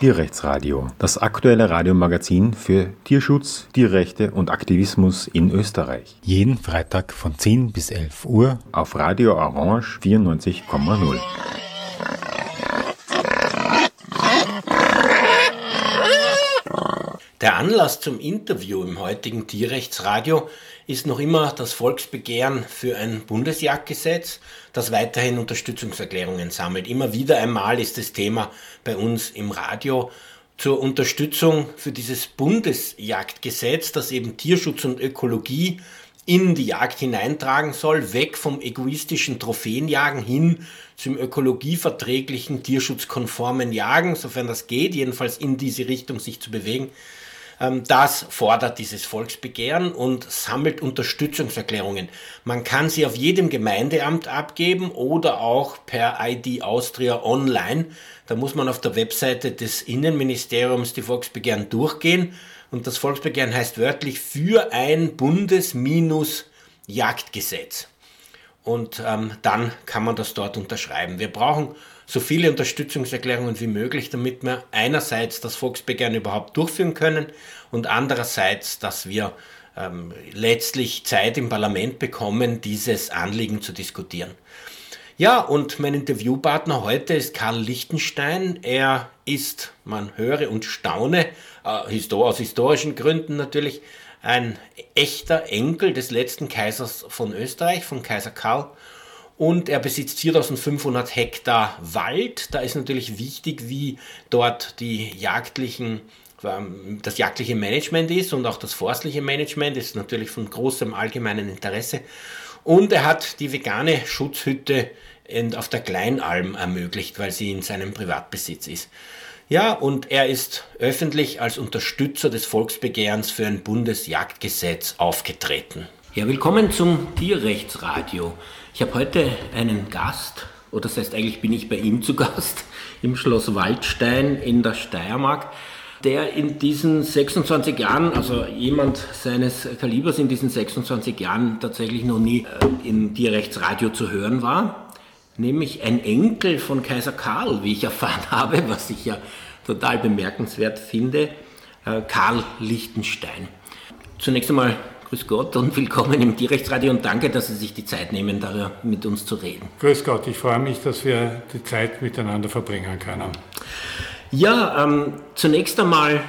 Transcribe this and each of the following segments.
Tierrechtsradio, das aktuelle Radiomagazin für Tierschutz, Tierrechte und Aktivismus in Österreich. Jeden Freitag von 10 bis 11 Uhr auf Radio Orange 94,0. Der Anlass zum Interview im heutigen Tierrechtsradio ist noch immer das Volksbegehren für ein Bundesjagdgesetz, das weiterhin Unterstützungserklärungen sammelt. Immer wieder einmal ist das Thema bei uns im Radio zur Unterstützung für dieses Bundesjagdgesetz, das eben Tierschutz und Ökologie in die Jagd hineintragen soll, weg vom egoistischen Trophäenjagen hin zum ökologieverträglichen, tierschutzkonformen Jagen, sofern das geht, jedenfalls in diese Richtung sich zu bewegen. Ähm, das fordert dieses Volksbegehren und sammelt Unterstützungserklärungen. Man kann sie auf jedem Gemeindeamt abgeben oder auch per ID Austria online. Da muss man auf der Webseite des Innenministeriums die Volksbegehren durchgehen. Und das Volksbegehren heißt wörtlich für ein Bundes-Jagdgesetz. Und ähm, dann kann man das dort unterschreiben. Wir brauchen so viele Unterstützungserklärungen wie möglich, damit wir einerseits das Volksbegehren überhaupt durchführen können und andererseits, dass wir ähm, letztlich Zeit im Parlament bekommen, dieses Anliegen zu diskutieren. Ja, und mein Interviewpartner heute ist Karl Lichtenstein. Er ist, man höre und staune, äh, aus historischen Gründen natürlich, ein echter Enkel des letzten Kaisers von Österreich, von Kaiser Karl und er besitzt 4500 Hektar Wald. Da ist natürlich wichtig, wie dort die jagdlichen ähm, das jagdliche Management ist und auch das forstliche Management ist natürlich von großem allgemeinen Interesse. Und er hat die vegane Schutzhütte auf der Kleinalm ermöglicht, weil sie in seinem Privatbesitz ist. Ja, und er ist öffentlich als Unterstützer des Volksbegehrens für ein Bundesjagdgesetz aufgetreten. Ja, willkommen zum Tierrechtsradio. Ich habe heute einen Gast, oder das heißt eigentlich bin ich bei ihm zu Gast, im Schloss Waldstein in der Steiermark, der in diesen 26 Jahren, also jemand seines Kalibers in diesen 26 Jahren tatsächlich noch nie äh, im Tierrechtsradio zu hören war, nämlich ein Enkel von Kaiser Karl, wie ich erfahren habe, was ich ja total bemerkenswert finde, äh, Karl Lichtenstein. Zunächst einmal Grüß Gott und willkommen im Tierrechtsradio und danke, dass Sie sich die Zeit nehmen, darüber mit uns zu reden. Grüß Gott, ich freue mich, dass wir die Zeit miteinander verbringen können. Ja, ähm, zunächst einmal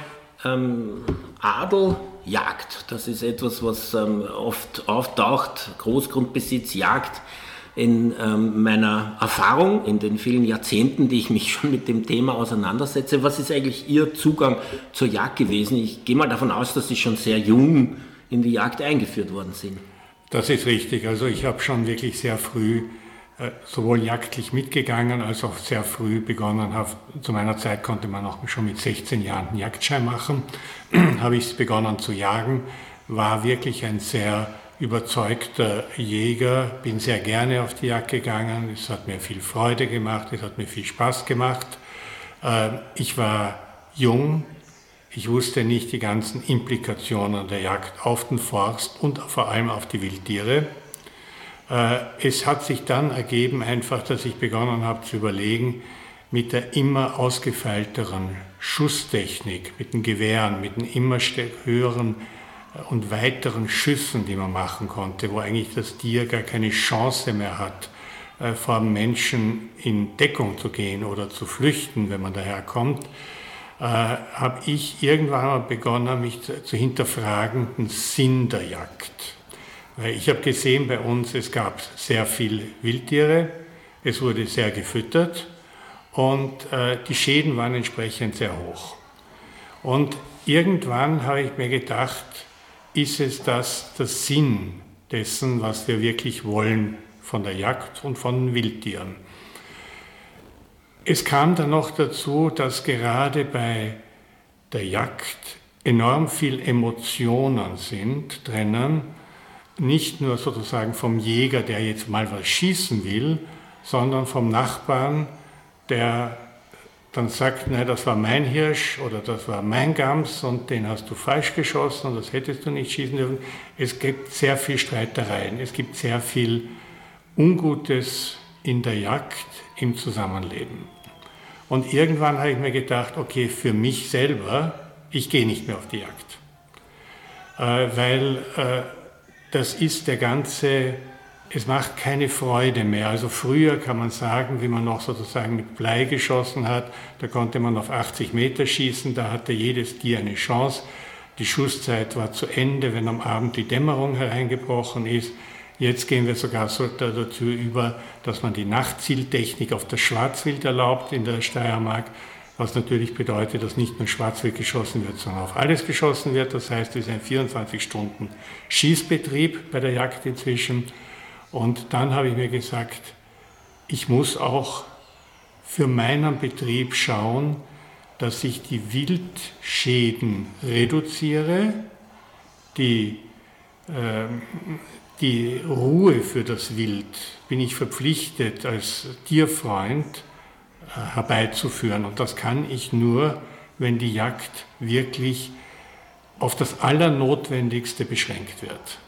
ähm, Adel, Jagd. Das ist etwas, was ähm, oft auftaucht. Großgrundbesitz, Jagd. In ähm, meiner Erfahrung, in den vielen Jahrzehnten, die ich mich schon mit dem Thema auseinandersetze, was ist eigentlich Ihr Zugang zur Jagd gewesen? Ich gehe mal davon aus, dass Sie schon sehr jung in die Jagd eingeführt worden sind. Das ist richtig. Also ich habe schon wirklich sehr früh äh, sowohl jagdlich mitgegangen als auch sehr früh begonnen. Hab, zu meiner Zeit konnte man auch schon mit 16 Jahren einen Jagdschein machen. habe ich begonnen zu jagen, war wirklich ein sehr überzeugter Jäger, bin sehr gerne auf die Jagd gegangen. Es hat mir viel Freude gemacht, es hat mir viel Spaß gemacht. Äh, ich war jung, ich wusste nicht die ganzen Implikationen der Jagd auf den Forst und vor allem auf die Wildtiere. Äh, es hat sich dann ergeben einfach, dass ich begonnen habe zu überlegen, mit der immer ausgefeilteren Schusstechnik, mit den Gewehren, mit den immer höheren äh, und weiteren Schüssen, die man machen konnte, wo eigentlich das Tier gar keine Chance mehr hat, äh, vor Menschen in Deckung zu gehen oder zu flüchten, wenn man daherkommt, äh, habe ich irgendwann mal begonnen, mich zu, hinterfragen, den Sinn der Jagd. Weil ich habe gesehen bei uns, es gab sehr viele Wildtiere, es wurde sehr gefüttert und äh, die Schäden waren entsprechend sehr hoch. Und irgendwann habe ich mir gedacht, ist es das der Sinn dessen, was wir wirklich wollen von der Jagd und von den Wildtieren? Es kam dann noch dazu, dass gerade bei der Jagd enorm viel Emotionen sind drinnen, nicht nur sozusagen vom Jäger, der jetzt mal was schießen will, sondern vom Nachbarn, der dann sagt, nein, das war mein Hirsch oder das war mein Gams und den hast du falsch geschossen und das hättest du nicht schießen dürfen. Es gibt sehr viel Streitereien, es gibt sehr viel Ungutes in der Jagd, im Zusammenleben. Und irgendwann habe ich mir gedacht, okay, für mich selber, ich gehe nicht mehr auf die Jagd. Äh, weil äh, das ist der ganze, es macht keine Freude mehr. Also früher kann man sagen, wie man noch sozusagen mit Blei geschossen hat, da konnte man auf 80 Meter schießen, da hatte jedes Tier eine Chance. Die Schusszeit war zu Ende, wenn am Abend die Dämmerung hereingebrochen ist. Jetzt gehen wir sogar so dazu über, dass man die Nachtzieltechnik auf das Schwarzwild erlaubt in der Steiermark, was natürlich bedeutet, dass nicht nur Schwarzwild geschossen wird, sondern auf alles geschossen wird. Das heißt, es ist ein 24-Stunden-Schießbetrieb bei der Jagd inzwischen. Und dann habe ich mir gesagt, ich muss auch für meinen Betrieb schauen, dass ich die Wildschäden reduziere, die äh, die Ruhe für das Wild bin ich verpflichtet als Tierfreund äh, herbeizuführen. Und das kann ich nur, wenn die Jagd wirklich auf das Allernotwendigste beschränkt wird.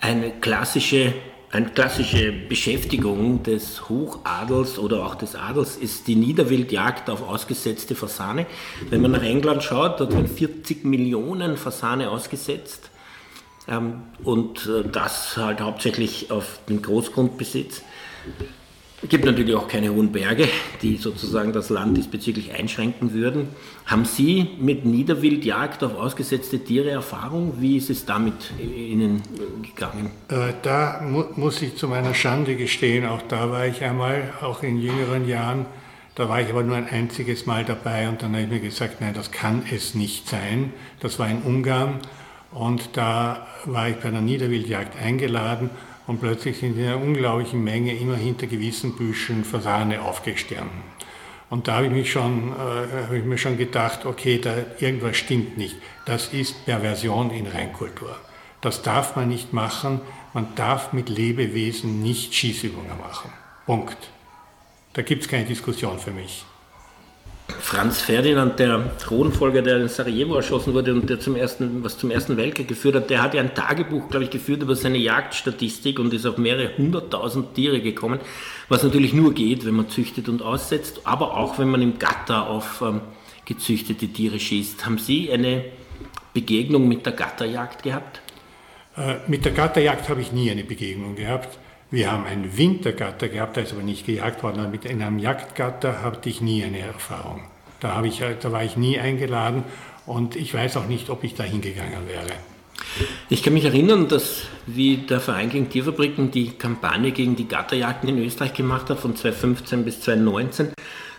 Eine klassische, eine klassische Beschäftigung des Hochadels oder auch des Adels ist die Niederwildjagd auf ausgesetzte Fasane. Wenn man nach England schaut, dort werden 40 Millionen Fasane ausgesetzt. Ähm, und äh, das halt hauptsächlich auf den Großgrundbesitz. Es gibt natürlich auch keine hohen Berge, die sozusagen das Land diesbezüglich einschränken würden. Haben Sie mit Niederwildjagd auf ausgesetzte Tiere Erfahrung? Wie ist es damit Ihnen gegangen? Äh, da mu muss ich zu meiner Schande gestehen, auch da war ich einmal, auch in jüngeren Jahren, da war ich aber nur ein einziges Mal dabei und dann habe ich mir gesagt, nein, das kann es nicht sein. Das war in Ungarn und da war ich bei einer Niederwildjagd eingeladen und plötzlich sind in einer unglaublichen Menge immer hinter gewissen Büschen Fasane aufgestanden. Und da habe ich, mich schon, äh, habe ich mir schon gedacht, okay, da irgendwas stimmt nicht. Das ist Perversion in Reinkultur. Das darf man nicht machen. Man darf mit Lebewesen nicht Schießübungen machen. Punkt. Da gibt es keine Diskussion für mich. Franz Ferdinand, der Thronfolger, der in Sarajevo erschossen wurde und der zum ersten, was zum Ersten Weltkrieg geführt hat, der hat ja ein Tagebuch, glaube ich, geführt über seine Jagdstatistik und ist auf mehrere hunderttausend Tiere gekommen, was natürlich nur geht, wenn man züchtet und aussetzt, aber auch wenn man im Gatter auf ähm, gezüchtete Tiere schießt. Haben Sie eine Begegnung mit der Gatterjagd gehabt? Äh, mit der Gatterjagd habe ich nie eine Begegnung gehabt. Wir haben einen Wintergatter gehabt, der ist aber nicht gejagt worden. Mit einem Jagdgatter hatte ich nie eine Erfahrung. Da, ich, da war ich nie eingeladen und ich weiß auch nicht, ob ich da hingegangen wäre. Ich kann mich erinnern, dass wie der Verein gegen Tierfabriken die Kampagne gegen die Gatterjagden in Österreich gemacht hat, von 2015 bis 2019,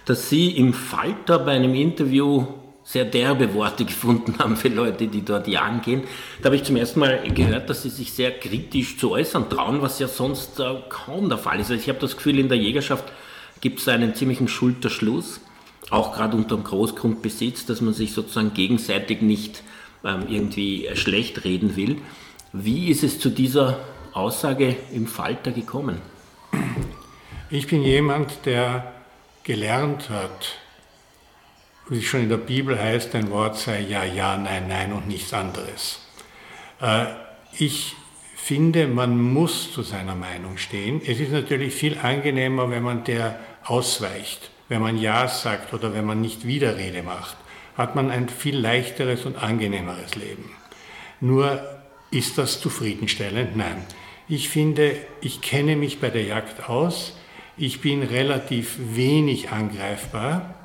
dass Sie im Falter bei einem Interview sehr derbe Worte gefunden haben für Leute, die dort jagen gehen. Da habe ich zum ersten Mal gehört, dass sie sich sehr kritisch zu äußern trauen, was ja sonst äh, kaum der Fall ist. Also ich habe das Gefühl, in der Jägerschaft gibt es einen ziemlichen Schulterschluss, auch gerade unter dem Großgrundbesitz, dass man sich sozusagen gegenseitig nicht ähm, irgendwie schlecht reden will. Wie ist es zu dieser Aussage im Falter gekommen? Ich bin jemand, der gelernt hat, wie es schon in der Bibel heißt, ein Wort sei ja, ja, nein, nein und nichts anderes. Äh, ich finde, man muss zu seiner Meinung stehen. Es ist natürlich viel angenehmer, wenn man der ausweicht, wenn man Ja sagt oder wenn man nicht Widerrede macht, hat man ein viel leichteres und angenehmeres Leben. Nur ist das zufriedenstellend? Nein. Ich finde, ich kenne mich bei der Jagd aus. Ich bin relativ wenig angreifbar.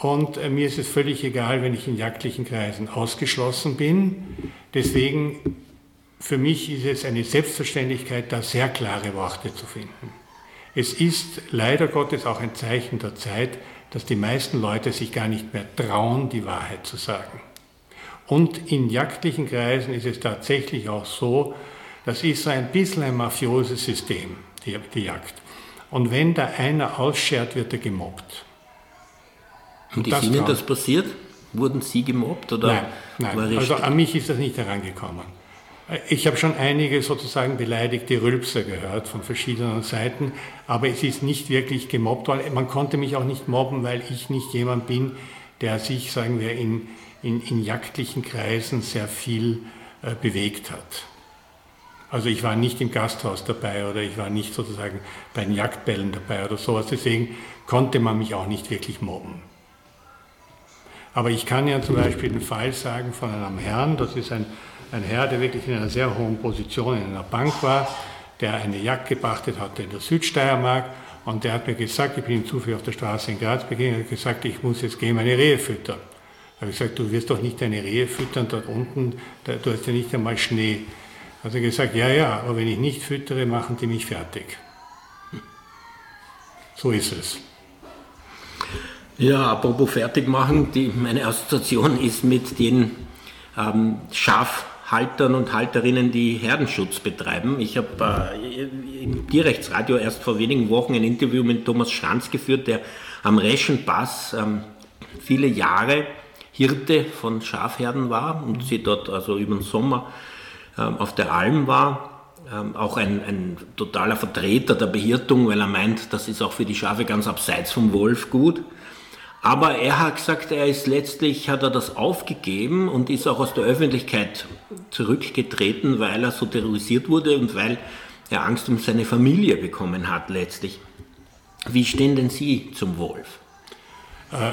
Und äh, mir ist es völlig egal, wenn ich in jagdlichen Kreisen ausgeschlossen bin. Deswegen, für mich ist es eine Selbstverständlichkeit, da sehr klare Worte zu finden. Es ist leider Gottes auch ein Zeichen der Zeit, dass die meisten Leute sich gar nicht mehr trauen, die Wahrheit zu sagen. Und in jagdlichen Kreisen ist es tatsächlich auch so, das ist so ein bisschen ein mafioses System, die, die Jagd. Und wenn da einer ausschert, wird er gemobbt. Und ist Ihnen das passiert? Wurden Sie gemobbt? Oder nein, nein. also an mich ist das nicht herangekommen. Ich habe schon einige sozusagen beleidigte Rülpser gehört von verschiedenen Seiten, aber es ist nicht wirklich gemobbt, weil man konnte mich auch nicht mobben, weil ich nicht jemand bin, der sich, sagen wir, in, in, in jagdlichen Kreisen sehr viel äh, bewegt hat. Also ich war nicht im Gasthaus dabei oder ich war nicht sozusagen bei den Jagdbällen dabei oder sowas. Deswegen konnte man mich auch nicht wirklich mobben. Aber ich kann ja zum Beispiel den Fall sagen von einem Herrn, das ist ein, ein Herr, der wirklich in einer sehr hohen Position in einer Bank war, der eine Jagd gepachtet hatte in der Südsteiermark und der hat mir gesagt, ich bin ihm zufällig auf der Straße in Graz begegnet, hat gesagt, ich muss jetzt gehen meine Rehe füttern. Da habe ich gesagt, du wirst doch nicht deine Rehe füttern dort unten, du hast ja nicht einmal Schnee. Hat er gesagt, ja, ja, aber wenn ich nicht füttere, machen die mich fertig. So ist es. Ja, apropos fertig machen, die, meine Assoziation ist mit den ähm, Schafhaltern und Halterinnen, die Herdenschutz betreiben. Ich habe äh, im Tierrechtsradio erst vor wenigen Wochen ein Interview mit Thomas Schranz geführt, der am Reschen Pass ähm, viele Jahre Hirte von Schafherden war und sie dort also über den Sommer ähm, auf der Alm war. Ähm, auch ein, ein, totaler Vertreter der Behirtung, weil er meint, das ist auch für die Schafe ganz abseits vom Wolf gut. Aber er hat gesagt, er ist letztlich, hat er das aufgegeben und ist auch aus der Öffentlichkeit zurückgetreten, weil er so terrorisiert wurde und weil er Angst um seine Familie bekommen hat letztlich. Wie stehen denn Sie zum Wolf? Äh,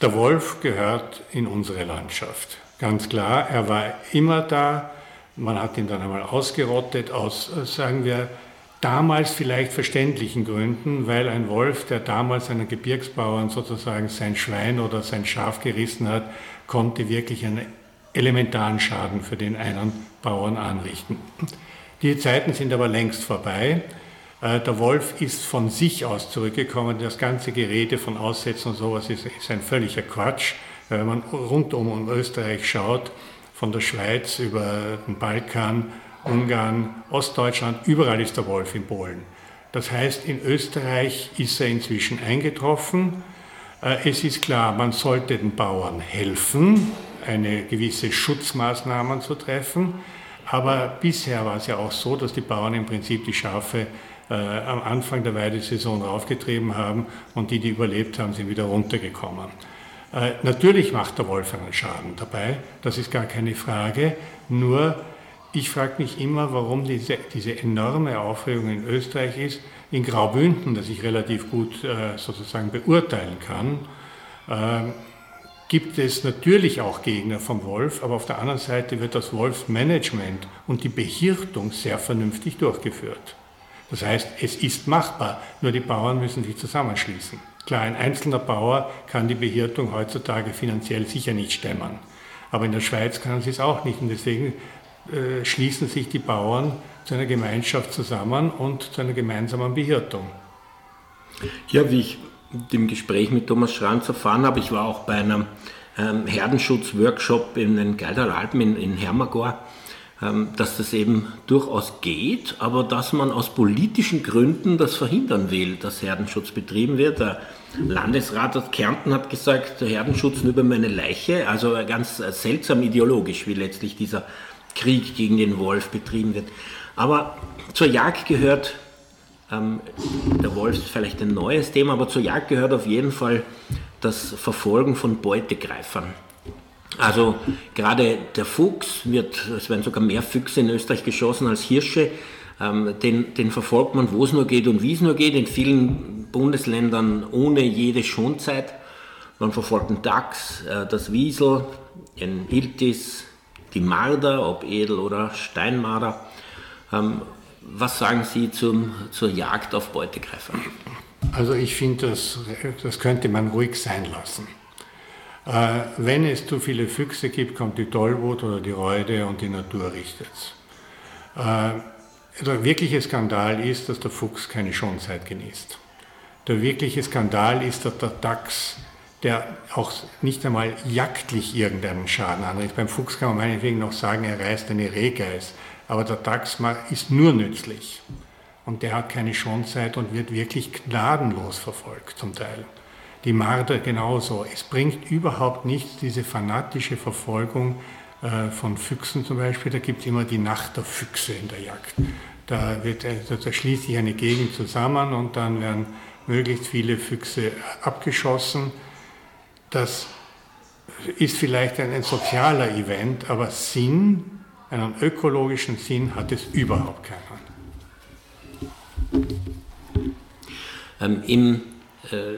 der Wolf gehört in unsere Landschaft. Ganz klar, er war immer da. Man hat ihn dann einmal ausgerottet aus, äh, sagen wir, damals vielleicht verständlichen Gründen, weil ein Wolf, der damals einen Gebirgsbauern sozusagen sein Schwein oder sein Schaf gerissen hat, konnte wirklich einen elementaren Schaden für den einen Bauern anrichten. Die Zeiten sind aber längst vorbei. Äh, der Wolf ist von sich aus zurückgekommen. Das ganze Gerede von Aussätzen und sowas ist, ist ein völliger Quatsch. Äh, wenn man rundum um Österreich schaut, von der Schweiz über den Balkan, Ungarn, Ostdeutschland, überall ist der Wolf in Polen. Das heißt, in Österreich ist er inzwischen eingetroffen. Äh, es ist klar, man sollte den Bauern helfen, eine gewisse Schutzmaßnahmen zu treffen. Aber bisher war es ja auch so, dass die Bauern im Prinzip die Schafe äh, am Anfang der Weidesaison raufgetrieben haben und die, die überlebt haben, sind wieder runtergekommen. Äh, natürlich macht der Wolf einen Schaden dabei, das ist gar keine Frage. Nur ich frage mich immer, warum diese, diese enorme Aufregung in Österreich ist. In Graubünden, das ich relativ gut äh, sozusagen beurteilen kann, äh, gibt es natürlich auch Gegner vom Wolf, aber auf der anderen Seite wird das Wolfsmanagement und die Behirtung sehr vernünftig durchgeführt. Das heißt, es ist machbar, nur die Bauern müssen sich zusammenschließen. Klar, ein einzelner Bauer kann die Behirtung heutzutage finanziell sicher nicht stemmen. Aber in der Schweiz kann sie es auch nicht. Und deswegen äh, schließen sich die Bauern zu einer Gemeinschaft zusammen und zu einer gemeinsamen Behirtung. Ja, wie ich im Gespräch mit Thomas Schranz erfahren habe, ich war auch bei einem ähm, Herdenschutz-Workshop in den Geideralpen in, in Hermagor ähm, dass das eben durchaus geht, aber dass man aus politischen Gründen das verhindern will, dass Herdenschutz betrieben wird. Der Landesrat aus Kärnten hat gesagt, Herdenschutz nur über meine Leiche, also ganz seltsam ideologisch, wie letztlich dieser Krieg gegen den Wolf betrieben wird. Aber zur Jagd gehört, ähm, der Wolf ist vielleicht ein neues Thema, aber zur Jagd gehört auf jeden Fall das Verfolgen von Beutegreifern. Also gerade der Fuchs wird, es werden sogar mehr Füchse in Österreich geschossen als Hirsche. Ähm, den, den verfolgt man, wo es nur geht und wie es nur geht, in vielen Bundesländern ohne jede Schonzeit. Man verfolgt den Dachs, äh, das Wiesel, den Iltis, die Marder, ob Edel- oder Steinmarder. Ähm, was sagen Sie zum, zur Jagd auf Beutegreifer? Also ich finde, das, das könnte man ruhig sein lassen. Äh, wenn es zu viele Füchse gibt, kommt die Tollwut oder die Reude und die Natur richtet es. Äh, der wirkliche Skandal ist, dass der Fuchs keine Schonzeit genießt. Der wirkliche Skandal ist, dass der Dachs, der auch nicht einmal jagdlich irgendeinen Schaden anrichtet, beim Fuchs kann man meinetwegen noch sagen, er reißt eine Rehgeiß, aber der Dachs ist nur nützlich. Und der hat keine Schonzeit und wird wirklich gnadenlos verfolgt zum Teil die Marder genauso. Es bringt überhaupt nichts, diese fanatische Verfolgung äh, von Füchsen zum Beispiel. Da gibt es immer die Nacht der Füchse in der Jagd. Da, wird, also da schließt sich eine Gegend zusammen und dann werden möglichst viele Füchse abgeschossen. Das ist vielleicht ein, ein sozialer Event, aber Sinn Einen ökologischen Sinn hat es überhaupt keinen. Ähm, im, äh,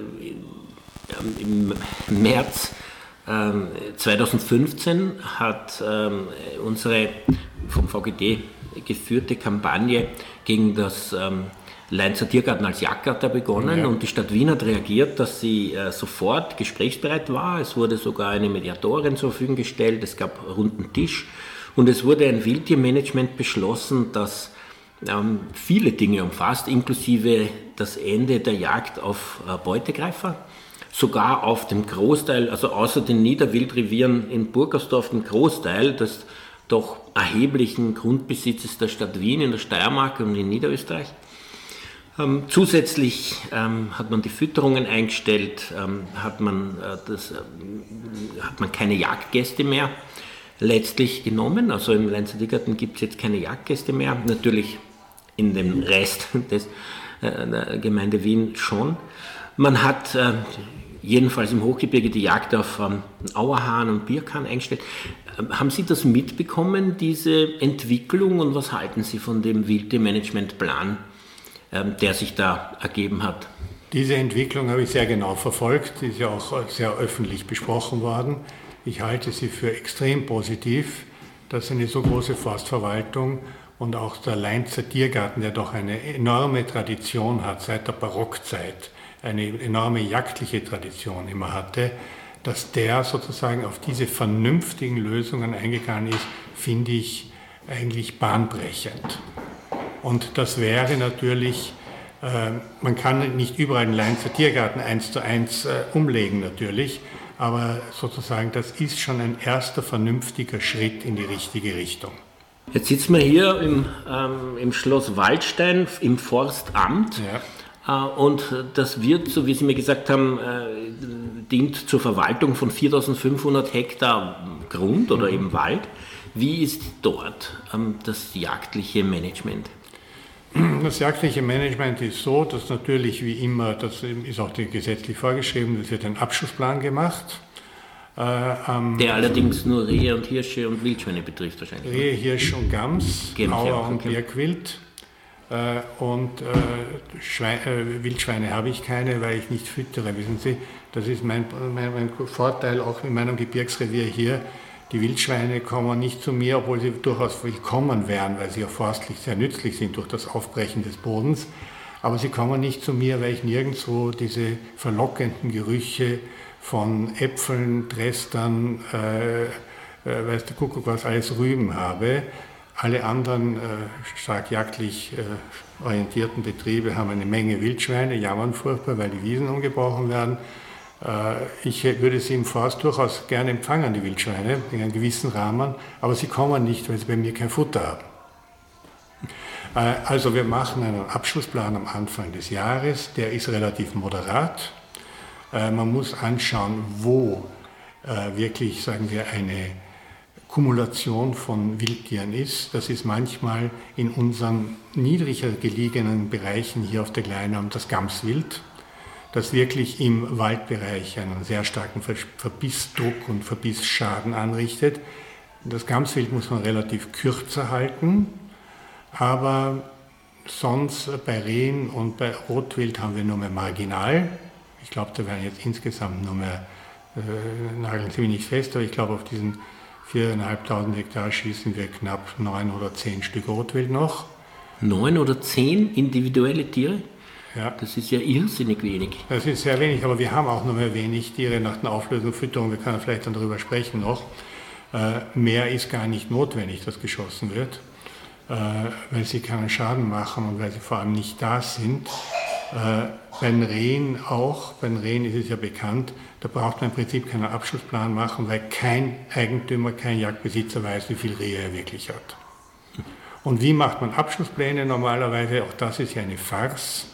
Im März ähm, 2015 hat ähm, unsere vom VGD geführte Kampagne gegen das ähm, Leinzer Tiergarten als Jagdgatter begonnen ja. und die Stadt Wien hat reagiert, dass sie äh, sofort gesprächsbereit war. Es wurde sogar eine Mediatorin zur Verfügung gestellt, es gab runden Tisch und es wurde ein Wildtiermanagement beschlossen, das ähm, viele Dinge umfasst, inklusive das Ende der Jagd auf äh, Beutegreifer. Sogar auf dem Großteil, also außer den Niederwildrevieren in Burgersdorf, den Großteil des doch erheblichen Grundbesitzes der Stadt Wien in der Steiermark und in Niederösterreich. Ähm, zusätzlich ähm, hat man die Fütterungen eingestellt, ähm, hat, man, äh, das, äh, hat man keine Jagdgäste mehr letztlich genommen. Also im Leinzer Tiergarten gibt es jetzt keine Jagdgäste mehr. Natürlich in dem Rest des, äh, der Gemeinde Wien schon. Man hat äh, jedenfalls im Hochgebirge die Jagd auf ähm, Auerhahn und Birkhahn eingestellt. Ähm, haben Sie das mitbekommen, diese Entwicklung, und was halten Sie von dem Wildtiermanagementplan, ähm, der sich da ergeben hat? Diese Entwicklung habe ich sehr genau verfolgt, die ist ja auch sehr öffentlich besprochen worden. Ich halte sie für extrem positiv, dass eine so große Forstverwaltung und auch der Leinzer Tiergarten, der doch eine enorme Tradition hat seit der Barockzeit, eine enorme jagdliche Tradition immer hatte, dass der sozusagen auf diese vernünftigen Lösungen eingegangen ist, finde ich eigentlich bahnbrechend. Und das wäre natürlich, äh, man kann nicht überall den Leinzer Tiergarten eins zu eins äh, umlegen natürlich, aber sozusagen das ist schon ein erster vernünftiger Schritt in die richtige Richtung. Jetzt sitzen wir hier im, ähm, im Schloss Waldstein im Forstamt. Ja. Äh, und das wird, so wie Sie mir gesagt haben, äh, dient zur Verwaltung von 4500 Hektar Grund oder mhm. eben Wald. Wie ist dort ähm, das jagdliche Management? Das jagdliche Management ist so, dass natürlich wie immer, das ist auch gesetzlich vorgeschrieben, es wird ein Abschussplan gemacht. Äh, Der allerdings nur Rehe und Hirsche und Wildschweine betrifft wahrscheinlich. Rehe, Hirsch und Gams, Auer und Birkwild. Äh, und äh, Schweine, äh, Wildschweine habe ich keine, weil ich nicht füttere. Wissen Sie, das ist mein, mein, mein, Vorteil auch in meinem Gebirgsrevier hier. Die Wildschweine kommen nicht zu mir, obwohl sie durchaus willkommen wären, weil sie ja forstlich sehr nützlich sind durch das Aufbrechen des Bodens. Aber sie kommen nicht zu mir, weil ich nirgendwo diese verlockenden Gerüche von Äpfeln, Dresdern, äh, äh, weiß der Kuckuck was, alles Rüben habe. Alle anderen äh, stark jagdlich äh, orientierten Betriebe haben eine Menge Wildschweine, jammern furchtbar, weil die Wiesen umgebrochen werden. Äh, ich würde sie im Forst durchaus gerne empfangen, die Wildschweine, in einem gewissen Rahmen, aber sie kommen nicht, weil sie bei mir kein Futter haben. Äh, also wir machen einen Abschlussplan am Anfang des Jahres, der ist relativ moderat. Äh, man muss anschauen, wo wirklich, sagen wir, eine Kumulation von Wildtieren ist. Das ist manchmal in unseren niedriger gelegenen Bereichen hier auf der Kleinarm das Gamswild das wirklich im Waldbereich einen sehr starken Verbissdruck und Verbissschaden anrichtet. Das Gamswild muss man relativ kürzer halten, aber sonst bei Rehen und bei Rotwild haben wir nur mehr marginal. Ich glaube, da werden jetzt insgesamt nur mehr, äh, nageln Sie mich nicht fest, aber ich glaube, auf diesen 4.500 Hektar schießen wir knapp neun oder zehn Stück Rotwild noch. Neun oder zehn individuelle Tiere? Ja. Das ist ja irrsinnig wenig. Das ist sehr wenig, aber wir haben auch nur mehr wenig Tiere nach der Auflösung Fütterung. Wir können vielleicht dann darüber sprechen noch. Äh, mehr ist gar nicht notwendig, dass geschossen wird, äh, weil sie keinen Schaden machen und weil sie vor allem nicht da sind. Äh, bei den Rehen auch, bei den Rehen ist es ja bekannt, da braucht man im Prinzip keinen Abschlussplan machen, weil kein Eigentümer, kein Jagdbesitzer weiß, wie viel Rehe er wirklich hat. Und wie macht man Abschlusspläne normalerweise? Auch das ist ja eine Farce.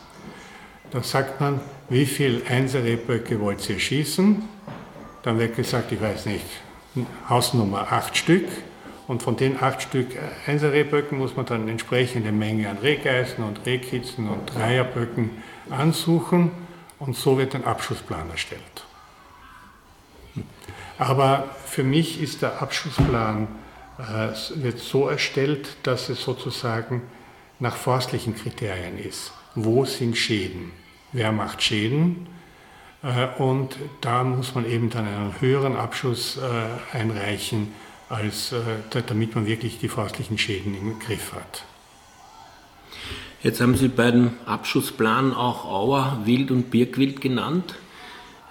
Da sagt man, wie viele Einser-Reböcke wollt ihr schießen? Dann wird gesagt, ich weiß nicht, Hausnummer acht Stück. Und von den acht Stück Einser-Reböcken muss man dann entsprechende Menge an Rehgeißen und Rehkitzen und Dreierböcken ansuchen. Und so wird ein Abschussplan erstellt. Aber für mich ist der Abschussplan äh, wird so erstellt, dass es sozusagen nach forstlichen Kriterien ist. Wo sind Schäden? Wer macht Schäden? Äh, und da muss man eben dann einen höheren Abschuss äh, einreichen, als, damit man wirklich die forstlichen Schäden im Griff hat. Jetzt haben Sie bei dem Abschussplan auch Auer, Wild und Birkwild genannt.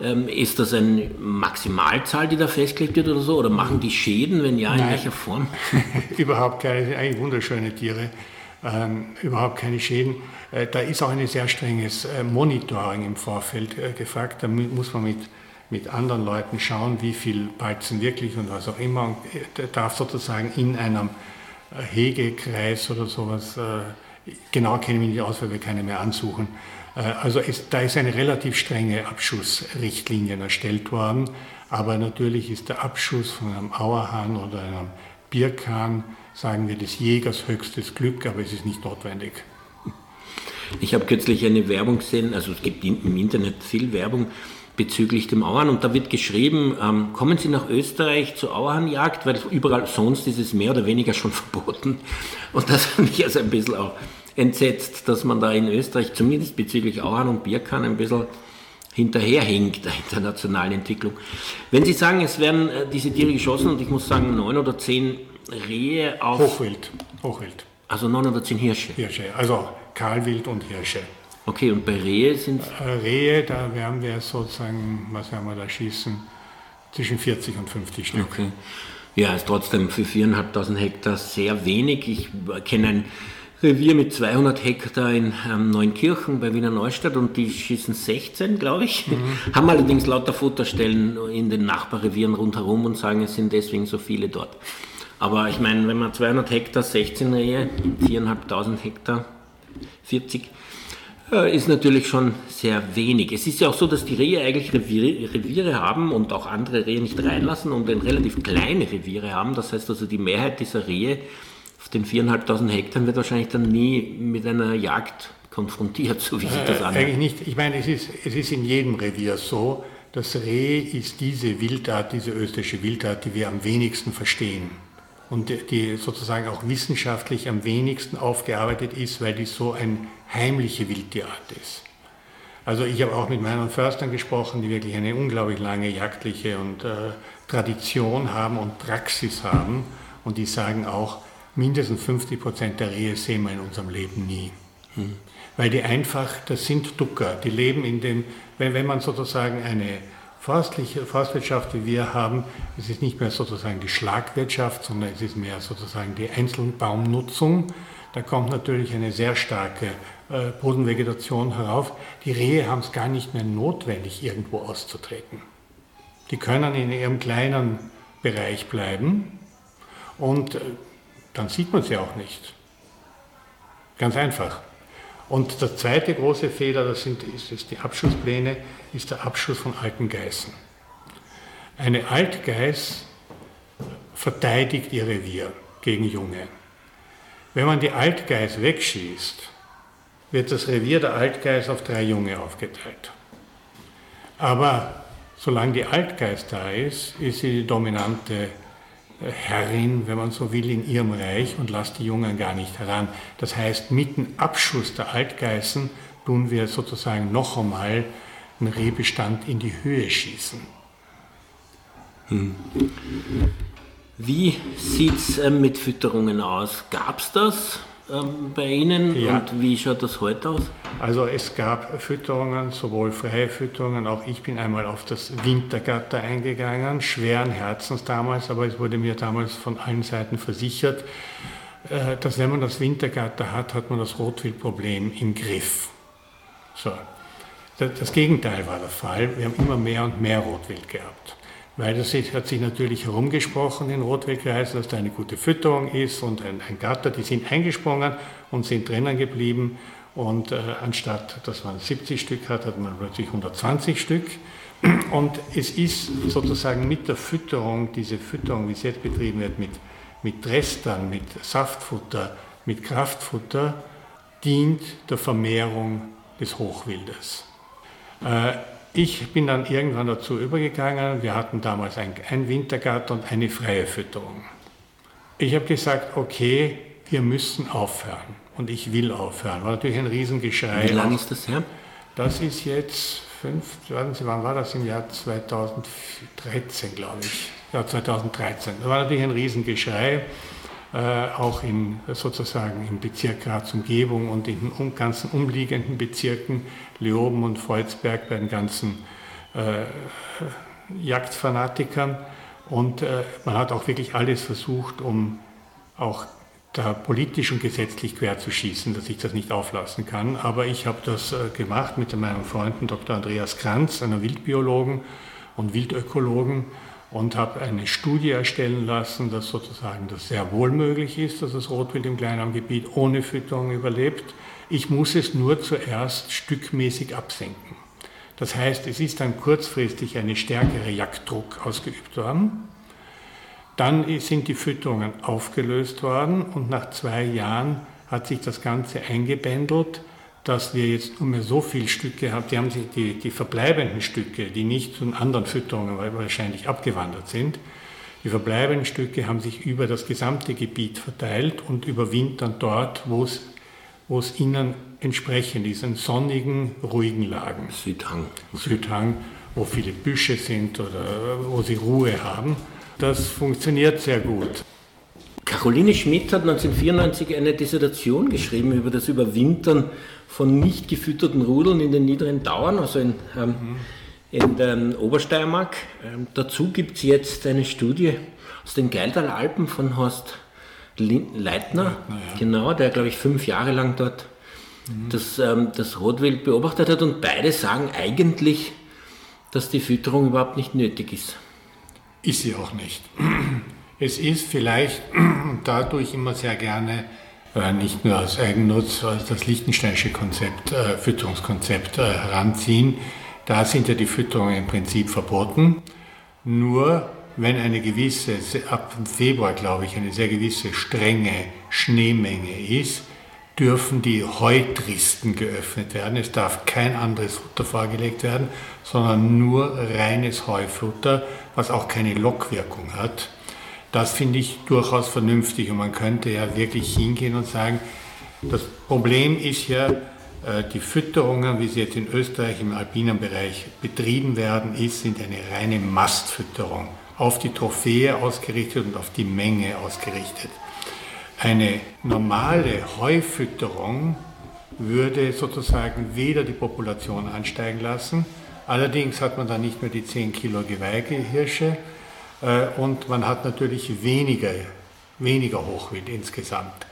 Ähm, ist das eine Maximalzahl, die da festgelegt wird oder so? Oder machen die Schäden, wenn ja, in Nein. welcher Form? überhaupt keine, eigentlich wunderschöne Tiere, ähm, überhaupt keine Schäden. Äh, da ist auch ein sehr strenges äh, Monitoring im Vorfeld äh, gefragt. Da muss man mit, mit anderen Leuten schauen, wie viel Balzen wirklich und was auch immer. Und äh, darf sozusagen in einem äh, Hegekreis oder sowas, äh, genau kenne ich mich nicht aus, weil wir keine mehr ansuchen, also ist, da ist eine relativ strenge Abschussrichtlinie erstellt worden, aber natürlich ist der Abschuss von einem Auerhahn oder einem Birkhahn, sagen wir, des Jägers höchstes Glück, aber es ist nicht notwendig. Ich habe kürzlich eine Werbung gesehen, also es gibt im Internet viel Werbung bezüglich dem Auern und da wird geschrieben, ähm, kommen Sie nach Österreich zur Auerhahnjagd, weil überall sonst ist es mehr oder weniger schon verboten. Und das hat mich also ein bisschen auch entsetzt, dass man da in Österreich zumindest bezüglich Auern und Birkan ein bisschen hinterherhinkt der internationalen Entwicklung. Wenn Sie sagen, es werden äh, diese Tiere geschossen und ich muss sagen, neun oder zehn Rehe auf... Hochwild, Hochwild. Also neun oder zehn Hirsche? Hirsche, also Kahlwild und Hirsche. Okay, und bei Rehe sind äh, Rehe, da werden wir sozusagen, was werden wir da schießen, zwischen 40 und 50 Stück. Okay. Ja, ist trotzdem für 4.500 Hektar sehr wenig. Ich kenne ein Revier mit 200 Hektar in ähm, Neunkirchen bei Wiener Neustadt und die schießen 16, glaube ich. Mhm. Haben allerdings lauter Futterstellen in den Nachbarrevieren rundherum und sagen, es sind deswegen so viele dort. Aber ich meine, wenn man 200 Hektar, 16 Rehe, 4.500 Hektar, 40, äh, ist natürlich schon sehr wenig. Es ist ja auch so, dass die Rehe eigentlich Reviere, Reviere haben und auch andere Rehe nicht reinlassen und dann relativ kleine Reviere haben. Das heißt also, die Mehrheit dieser Rehe den 4.500 Hektar wird wahrscheinlich dann nie mit einer Jagd konfrontiert, so wie sich das äh, anhört. Eigentlich nicht. Ich meine, es ist, es ist in jedem Revier so, das Reh ist diese Wildart, diese österreichische Wildart, die wir am wenigsten verstehen und die sozusagen auch wissenschaftlich am wenigsten aufgearbeitet ist, weil die so eine heimliche Wildtierart ist. Also ich habe auch mit meinen Förstern gesprochen, die wirklich eine unglaublich lange jagdliche und äh, Tradition haben und Praxis haben und die sagen auch, mindestens 50 Prozent der Rehe sehen wir in unserem Leben nie. Hm. Weil die einfach, das sind Ducker, die leben in dem, wenn, wenn man sozusagen eine Forstwirtschaft, wie wir haben, es ist nicht mehr sozusagen die Schlagwirtschaft, sondern es ist mehr sozusagen die Einzelbaumnutzung. Da kommt natürlich eine sehr starke äh, Bodenvegetation herauf. Die Rehe haben es gar nicht mehr notwendig, irgendwo auszutreten. Die können in ihrem kleinen Bereich bleiben und äh, dann sieht man sie auch nicht. Ganz einfach. Und der zweite große Fehler, das sind ist, ist die Abschusspläne, ist der Abschuss von alten Geißen. Eine Altgeiß verteidigt ihr Revier gegen Junge. Wenn man die Altgeiß wegschießt, wird das Revier der Altgeiß auf drei Junge aufgeteilt. Aber solange die Altgeiß da ist, ist sie die dominante Herrin, wenn man so will, in ihrem Reich und lasst die Jungen gar nicht heran. Das heißt, mit dem Abschuss der Altgeißen tun wir sozusagen noch einmal einen Rehbestand in die Höhe schießen. Hm. Wie sieht es äh, mit Fütterungen aus? Gab es das? Ähm, bei Ihnen ja. und wie schaut das heute aus? Also es gab Fütterungen, sowohl freie Fütterungen, auch ich bin einmal auf das Wintergatter eingegangen, schweren Herzens damals, aber es wurde mir damals von allen Seiten versichert, äh, dass wenn man das Wintergatter hat, hat man das Rotwildproblem im Griff. So. Das Gegenteil war der Fall. Wir haben immer mehr und mehr Rotwild gehabt weil das hat sich natürlich herumgesprochen in Rotwildkreisen, dass da eine gute Fütterung ist und ein, ein Gatter, die sind eingesprungen und sind drinnen geblieben und äh, anstatt, dass man 70 Stück hat, hat man plötzlich 120 Stück. Und es ist sozusagen mit der Fütterung, diese Fütterung, wie sie jetzt betrieben wird, mit, mit Restern, mit Saftfutter, mit Kraftfutter, dient der Vermehrung des Hochwildes. Äh, ich bin dann irgendwann dazu übergegangen, wir hatten damals ein, Wintergarten und eine freie Fütterung. Ich habe gesagt, okay, wir müssen aufhören. Und ich will aufhören. War natürlich ein Riesengeschrei. Wie lange ist das her? Das ist jetzt fünf, warten Sie, wann war das? Im Jahr 2013, glaube ich. Ja, 2013. Das war natürlich ein Riesengeschrei, äh, auch in, sozusagen im Bezirk Graz Umgebung und in den um, ganzen umliegenden Bezirken, Leoben und Volzberg, bei den ganzen äh, Jagdfanatikern. Und äh, man hat auch wirklich alles versucht, um auch da politisch und gesetzlich quer zu schießen, dass ich das nicht auflassen kann. Aber ich habe das äh, gemacht mit meinem Freunden Dr. Andreas Kranz, einer Wildbiologen und Wildökologen, und habe eine Studie erstellen lassen, dass sozusagen das sehr wohl möglich ist, dass das Rotwild im Kleinraumgebiet ohne Fütterung überlebt. Ich muss es nur zuerst stückmäßig absenken. Das heißt, es ist dann kurzfristig eine stärkere Jagddruck ausgeübt worden. Dann sind die Fütterungen aufgelöst worden und nach zwei Jahren hat sich das Ganze eingebändelt, dass wir jetzt nur mehr so viele Stücke haben. Die haben sich die, die verbleibenden Stücke, die nicht zu anderen Fütterungen wahrscheinlich abgewandert sind, die verbleibenden Stücke haben sich über das gesamte Gebiet verteilt und überwintern dort, wo es, wo es ihnen entsprechend ist, in sonnigen, ruhigen Lagen. Südhang. Südhang, wo viele Büsche sind oder wo sie Ruhe haben. Das funktioniert sehr gut. Caroline Schmidt hat 1994 eine Dissertation geschrieben über das Überwintern von nicht gefütterten Rudeln in den niederen Dauern, also in, ähm, in der Obersteiermark. Ähm, dazu gibt es jetzt eine Studie aus den Geildaler Alpen von Horst Leitner, Leitner ja. genau, der glaube ich fünf Jahre lang dort mhm. das, ähm, das Rotwild beobachtet hat und beide sagen eigentlich, dass die Fütterung überhaupt nicht nötig ist. Ist sie auch nicht. Es ist vielleicht dadurch immer sehr gerne, äh, nicht nur als Eigennutz, als das Lichtensteinische Konzept, äh, Fütterungskonzept äh, heranziehen. Da sind ja die Fütterungen im Prinzip verboten. Nur wenn eine gewisse, ab Februar glaube ich, eine sehr gewisse strenge Schneemenge ist, dürfen die Heutristen geöffnet werden. Es darf kein anderes Futter vorgelegt werden, sondern nur reines Heufutter, was auch keine Lockwirkung hat. Das finde ich durchaus vernünftig und man könnte ja wirklich hingehen und sagen, das Problem ist ja, äh, die Fütterungen, wie sie jetzt in Österreich im alpinen Bereich betrieben werden, ist, sind eine reine Mastfütterung, auf die Trophäe ausgerichtet und auf die Menge ausgerichtet. Eine normale Heufütterung würde sozusagen weder die Population ansteigen lassen, allerdings hat man dann nicht mehr die 10 Kilo Geweigehirsche äh, und man hat natürlich weniger, weniger Hochwild insgesamt.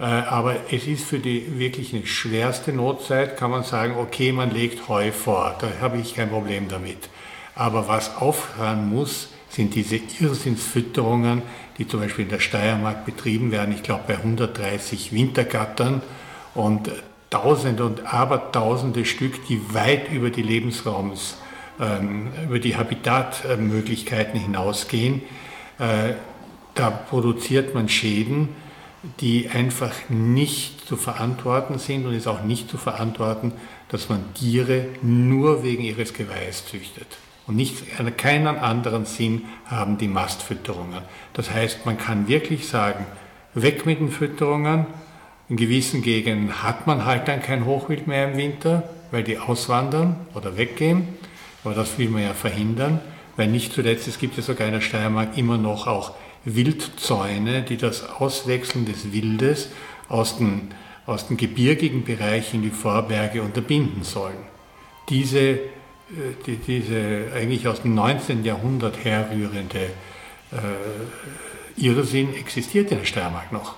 Äh, aber es ist für die wirklich eine schwerste Notzeit, kann man sagen, okay, man legt Heu vor, da habe ich kein Problem damit. Aber was aufhören muss, sind diese Irrsinnsfütterungen, die zum Beispiel in der Steiermark betrieben werden, ich glaube bei 130 Wintergattern und Tausende und Abertausende Stück, die weit über die Lebensraums, ähm, über die Habitatmöglichkeiten hinausgehen. Äh, da produziert man Schäden, die einfach nicht zu verantworten sind und es ist auch nicht zu verantworten, dass man Tiere nur wegen ihres Geweihs züchtet. Und nicht, keinen anderen Sinn haben die Mastfütterungen. Das heißt, man kann wirklich sagen, weg mit den Fütterungen. In gewissen Gegenden hat man halt dann kein Hochwild mehr im Winter, weil die auswandern oder weggehen. Aber das will man ja verhindern, weil nicht zuletzt, es gibt ja sogar in der Steiermark immer noch auch Wildzäune, die das Auswechseln des Wildes aus dem, aus dem gebirgigen Bereich in die Vorberge unterbinden sollen. Diese die, diese eigentlich aus dem 19. Jahrhundert herrührende äh, Irrsinn existiert in der Steiermark noch.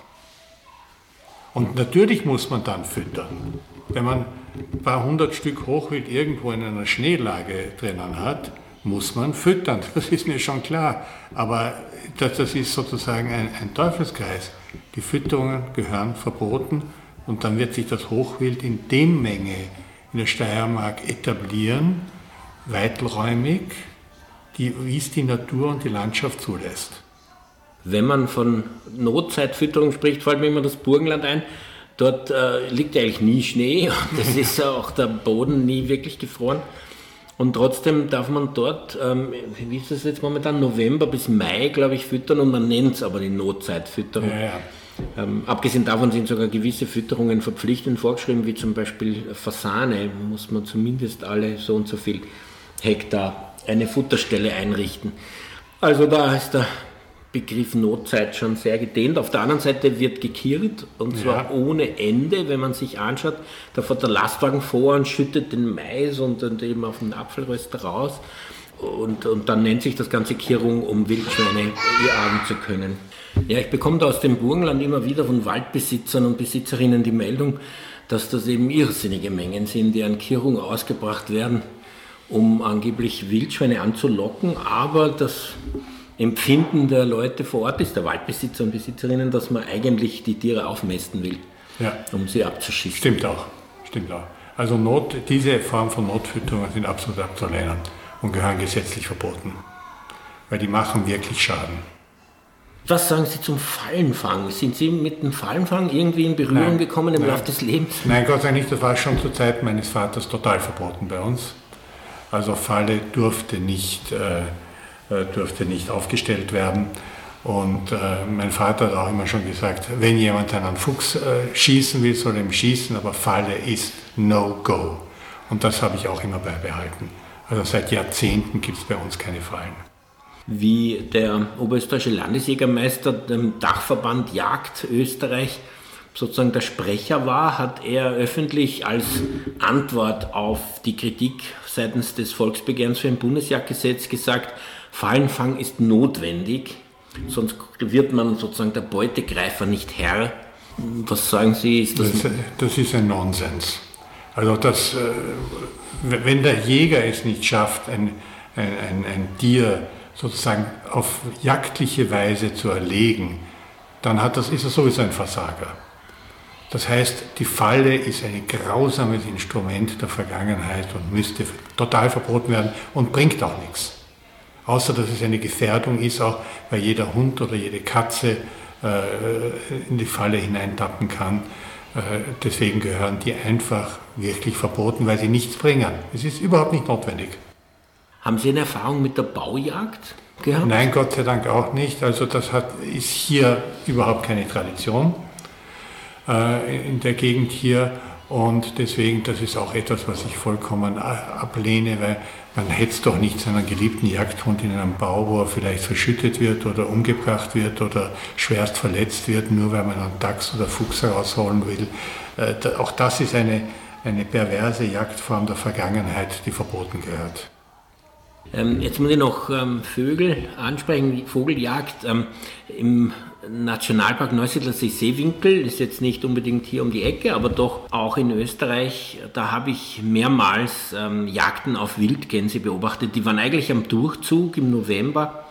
Und natürlich muss man dann füttern. Wenn man ein paar hundert Stück Hochwild irgendwo in einer Schneelage drinnen hat, muss man füttern. Das ist mir schon klar. Aber das, das ist sozusagen ein, ein Teufelskreis. Die Fütterungen gehören verboten und dann wird sich das Hochwild in dem Menge in der Steiermark etablieren, weiträumig, die, wie es die Natur und die Landschaft zulässt. Wenn man von Notzeitfütterung spricht, fällt mir immer das Burgenland ein. Dort äh, liegt eigentlich nie Schnee und es ist auch der Boden nie wirklich gefroren. Und trotzdem darf man dort, ähm, wie ist das jetzt momentan, November bis Mai, glaube ich, füttern und man nennt es aber die Notzeitfütterung. Ja, ja. Ähm, abgesehen davon sind sogar gewisse Fütterungen verpflichtend vorgeschrieben, wie zum Beispiel Fasane, muss man zumindest alle so und so viel Hektar eine Futterstelle einrichten. Also da ist der Begriff Notzeit schon sehr gedehnt. Auf der anderen Seite wird gekirrt und zwar ja. ohne Ende, wenn man sich anschaut. Da fährt der Lastwagen vor und schüttet den Mais und dann eben auf den Apfelröster raus. Und, und dann nennt sich das Ganze Kirrung, um Wildschweine jagen zu können. Ja, ich bekomme da aus dem Burgenland immer wieder von Waldbesitzern und Besitzerinnen die Meldung, dass das eben irrsinnige Mengen sind, die an Kirrung ausgebracht werden, um angeblich Wildschweine anzulocken. Aber das Empfinden der Leute vor Ort ist, der Waldbesitzer und Besitzerinnen, dass man eigentlich die Tiere aufmästen will, ja. um sie abzuschießen. Stimmt auch. Stimmt auch. Also Not, diese Form von Notfütterung sind absolut abzulehnen und gehören gesetzlich verboten, weil die machen wirklich Schaden. Was sagen Sie zum Fallenfang? Sind Sie mit dem Fallenfang irgendwie in Berührung nein, gekommen im Laufe des Lebens? Nein, Gott sei Dank nicht. Das war schon zur Zeit meines Vaters total verboten bei uns. Also Falle durfte nicht äh, äh, durfte nicht aufgestellt werden. Und äh, mein Vater hat auch immer schon gesagt, wenn jemand einen Fuchs schießen will, soll er ihm schießen, aber Falle ist No-Go. Und das habe ich auch immer beibehalten. Also seit Jahrzehnten gibt es bei uns keine Fallen. Wie der oberösterreichische Landesjägermeister dem Dachverband Jagd Österreich sozusagen der Sprecher war, hat er öffentlich als Antwort auf die Kritik seitens des Volksbegehrens für ein Bundesjagdgesetz gesagt, Fallenfang ist notwendig, sonst wird man sozusagen der Beutegreifer nicht Herr. Was sagen Sie? Ist das, das, das ist ein Nonsens. Also das, äh, wenn der Jäger es nicht schafft, ein, ein, ein, ein Tier sozusagen auf jagdliche Weise zu erlegen, dann hat das, ist er sowieso ein Versager. Das heißt, die Falle ist ein grausames Instrument der Vergangenheit und müsste total verboten werden und bringt auch nichts. Außer dass es eine Gefährdung ist, auch weil jeder Hund oder jede Katze äh, in die Falle hineintappen kann. Äh, deswegen gehören die einfach wirklich verboten, weil sie nichts bringen. Es ist überhaupt nicht notwendig. Haben Sie eine Erfahrung mit der Baujagd gehabt? Nein, Gott sei Dank auch nicht. Also das hat, ist hier überhaupt keine Tradition äh, in der Gegend hier. Und deswegen, das ist auch etwas, was ich vollkommen ablehne, weil man hetzt doch nicht seinen geliebten Jagdhund in einem Bau, wo er vielleicht verschüttet wird oder umgebracht wird oder schwerst verletzt wird, nur weil man einen Dachs oder Fuchs herausholen will. Äh, auch das ist eine, eine perverse Jagdform der Vergangenheit, die verboten gehört. Ähm, jetzt muss ich noch ähm, Vögel ansprechen, Vogeljagd. Ähm, Im Nationalpark Neusiedlersee Seewinkel ist jetzt nicht unbedingt hier um die Ecke, aber doch auch in Österreich. Da habe ich mehrmals ähm, Jagden auf Wildgänse beobachtet. Die waren eigentlich am Durchzug im November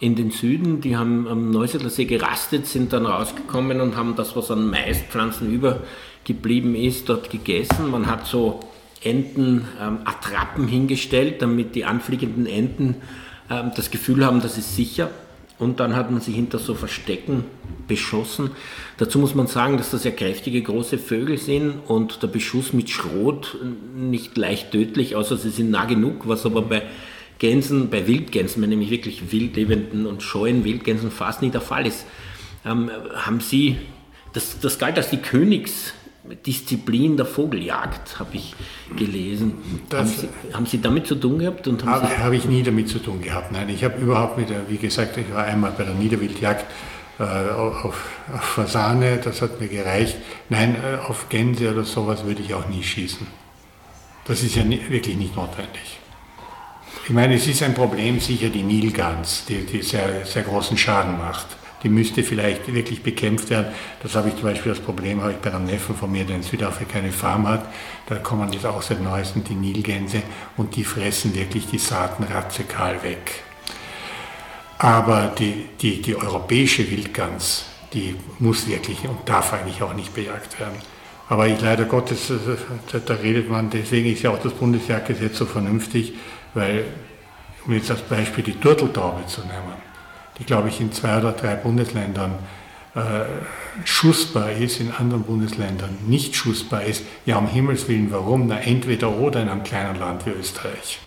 in den Süden. Die haben am Neusiedlersee gerastet, sind dann rausgekommen und haben das, was an Maispflanzen übergeblieben ist, dort gegessen. Man hat so Entenattrappen ähm, hingestellt, damit die anfliegenden Enten ähm, das Gefühl haben, das ist sicher und dann hat man sie hinter so Verstecken beschossen. Dazu muss man sagen, dass das ja kräftige große Vögel sind und der Beschuss mit Schrot nicht leicht tödlich, außer sie sind nah genug, was aber bei Gänsen, bei Wildgänsen, nämlich wirklich wildlebenden und scheuen Wildgänsen fast nicht der Fall ist. Ähm, haben Sie, das, das galt als die Königs, Disziplin der Vogeljagd, habe ich gelesen. Haben Sie, haben Sie, damit zu tun gehabt? habe, habe ich nie damit zu tun gehabt. Nein, ich habe überhaupt mit der, wie gesagt, ich war einmal bei der Niederwildjagd äh, auf, auf Fasane, das hat mir gereicht. Nein, äh, auf Gänse oder sowas würde ich auch nie schießen. Das ist ja nie, wirklich nicht notwendig. Ich meine, es ist ein Problem sicher die Nilgans, die, die sehr, sehr großen Schaden macht die müsste vielleicht wirklich bekämpft werden. Das habe ich zum Beispiel das Problem, habe ich bei einem Neffen von mir, der in Südafrika eine Farm hat. Da kommen jetzt auch seit neuestem die Nilgänse und die fressen wirklich die Saaten radikal weg. Aber die, die, die europäische Wildgans, die muss wirklich und darf eigentlich auch nicht bejagt werden. Aber ich leider Gottes, äh, da, da redet man, deswegen ist ja auch das Bundesjagdgesetz so vernünftig, weil, um jetzt als Beispiel die Turteltaube zu nehmen, die, glaube ich, in zwei oder drei Bundesländern äh, schussbar ist, in anderen Bundesländern nicht schussbar ist. Ja, um Himmels Willen, warum? Na, entweder oder in einem kleinen Land wie Österreich.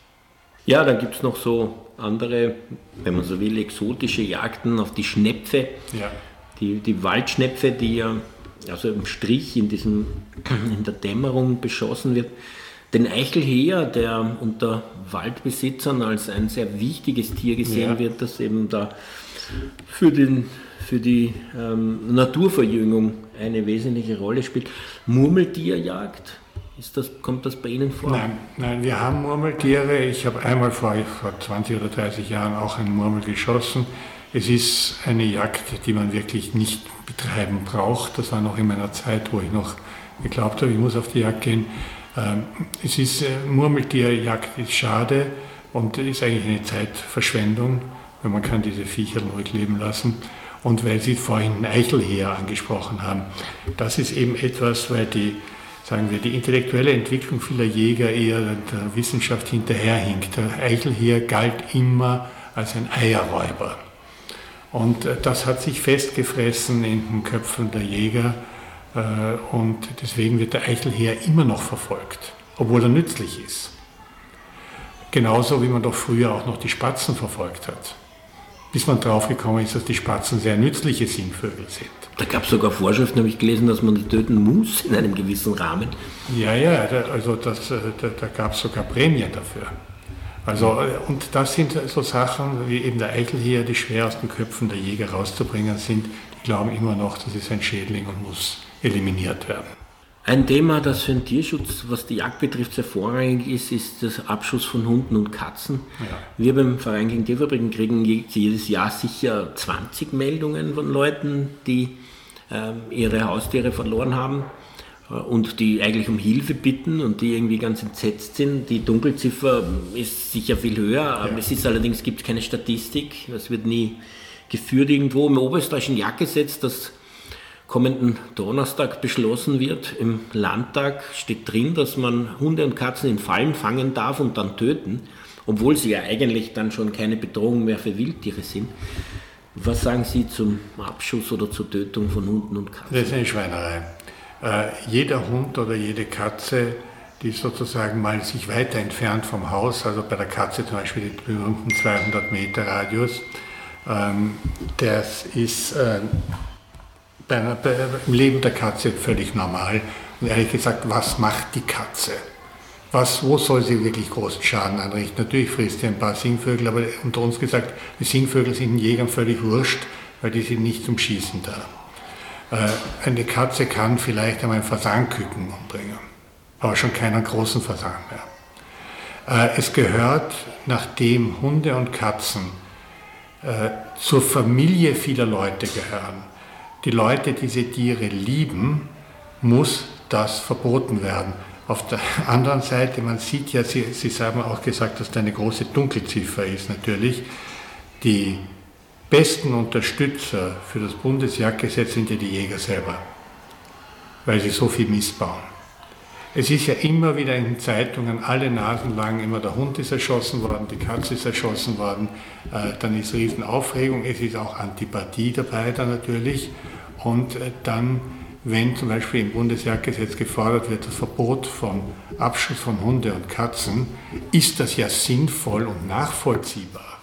Ja, dann gibt es noch so andere, wenn man so will, exotische Jagden auf die Schnepfe. Ja. Die, die Waldschnepfe, die ja also im Strich in, diesem, in der Dämmerung beschossen wird. Den Eichelheer, der unter Waldbesitzern als ein sehr wichtiges Tier gesehen ja. wird, das eben da für, den, für die ähm, Naturverjüngung eine wesentliche Rolle spielt. Murmeltierjagd, ist das, kommt das bei Ihnen vor? Nein, nein, wir haben Murmeltiere. Ich habe einmal vor, vor 20 oder 30 Jahren auch einen Murmel geschossen. Es ist eine Jagd, die man wirklich nicht betreiben braucht. Das war noch in meiner Zeit, wo ich noch geglaubt habe, ich muss auf die Jagd gehen. Ähm, es ist äh, Murmeltierjagd ist schade und ist eigentlich eine Zeitverschwendung, weil man kann diese Viecher ruhig leben lassen. Und weil Sie vorhin Eichelheer angesprochen haben, das ist eben etwas, weil die sagen wir, die intellektuelle Entwicklung vieler Jäger eher der Wissenschaft hinterherhinkt. Der Eichelheer galt immer als ein Eierräuber. Und äh, das hat sich festgefressen in den Köpfen der Jäger äh, und deswegen wird der Eichelheer immer noch verfolgt, obwohl er nützlich ist. Genauso wie man doch früher auch noch die Spatzen verfolgt hat bis man draufgekommen ist, dass die Spatzen sehr nützliche Singvögel sind. Da gab es sogar Vorschriften, habe ich gelesen, dass man die töten muss in einem gewissen Rahmen. Ja, ja, also das, äh, da, da gab es sogar Prämien dafür. Also, äh, und das sind so Sachen wie eben der Eichelheer, die schwer aus den Köpfen der Jäger rauszubringen sind. Die glauben immer noch, das ist ein Schädling und muss eliminiert werden. Ein Thema, das für den Tierschutz, was die Jagd betrifft, sehr vorrangig ist, ist das Abschuss von Hunden und Katzen. Ja. Wir beim Verein gegen Tierfabriken kriegen jedes Jahr sicher 20 Meldungen von Leuten, die äh, ihre Haustiere verloren haben äh, und die eigentlich um Hilfe bitten und die irgendwie ganz entsetzt sind. Die Dunkelziffer ist sicher viel höher, aber ja. es ist allerdings gibt keine Statistik, das wird nie geführt irgendwo. Im Oberösterreichischen Jagdgesetz, das kommenden Donnerstag beschlossen wird. Im Landtag steht drin, dass man Hunde und Katzen in Fallen fangen darf und dann töten, obwohl sie ja eigentlich dann schon keine Bedrohung mehr für Wildtiere sind. Was sagen Sie zum Abschuss oder zur Tötung von Hunden und Katzen? Das ist eine Schweinerei. Äh, jeder Hund oder jede Katze, die sozusagen mal sich weiter entfernt vom Haus, also bei der Katze zum Beispiel den berühmten 200 Meter Radius, ähm, das ist äh, bei, bei, im Leben der Katze völlig normal. Und ehrlich gesagt, was macht die Katze? Was, wo soll sie wirklich großen Schaden anrichten? Natürlich frisst sie ein paar Singvögel, aber unter uns gesagt, die Singvögel sind den Jägern völlig wurscht, weil die sind nicht zum Schießen da. Äh, eine Katze kann vielleicht einmal einen Fasanküken umbringen, aber schon keinen großen Fasan mehr. Äh, es gehört, nachdem Hunde und Katzen äh, zur Familie vieler Leute gehören, die Leute diese Tiere lieben, muss das verboten werden. Auf der anderen Seite, man sieht ja, Sie, Sie haben auch gesagt, dass da eine große Dunkelziffer ist natürlich. Die besten Unterstützer für das Bundesjagdgesetz sind ja die Jäger selber, weil sie so viel missbauen. Es ist ja immer wieder in Zeitungen, alle Nasen lang, immer der Hund ist erschossen worden, die Katze ist erschossen worden, äh, dann ist Riesenaufregung, es ist auch Antipathie dabei da natürlich. Und äh, dann, wenn zum Beispiel im Bundesjagdgesetz gefordert wird, das Verbot von Abschuss von Hunde und Katzen, ist das ja sinnvoll und nachvollziehbar.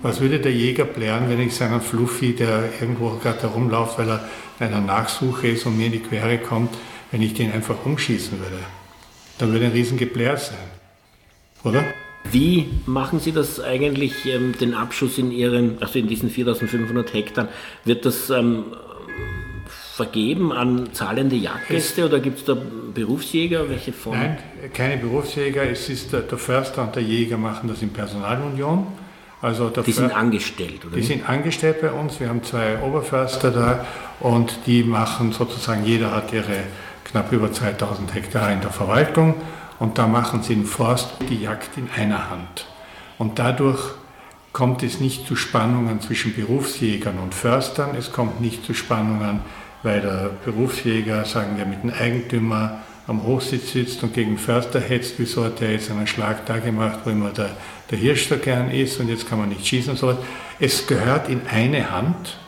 Was würde der Jäger blären, wenn ich seinen Fluffy, der irgendwo gerade herumläuft, weil er in einer Nachsuche ist und mir in die Quere kommt, wenn ich den einfach umschießen würde? Dann würde ein Riesengeblärt sein. Oder? Wie machen Sie das eigentlich, ähm, den Abschuss in Ihren, also in diesen 4500 Hektar? Wird das ähm, vergeben an zahlende Jagdgäste oder gibt es da Berufsjäger? Welche Form? Nein, keine Berufsjäger. Es ist der, der Förster und der Jäger machen das in Personalunion. Also die Förster, sind angestellt, oder? Die sind angestellt bei uns. Wir haben zwei Oberförster da und die machen sozusagen, jeder hat ihre knapp über 2000 Hektar in der Verwaltung und da machen sie im Forst die Jagd in einer Hand. Und dadurch kommt es nicht zu Spannungen zwischen Berufsjägern und Förstern, es kommt nicht zu Spannungen weil der Berufsjäger, sagen wir, mit dem Eigentümer am Hochsitz sitzt und gegen Förster hetzt, wieso hat der jetzt einen Schlag da gemacht, wo immer der, der Hirsch so gern ist und jetzt kann man nicht schießen und so weiter. Es gehört in eine Hand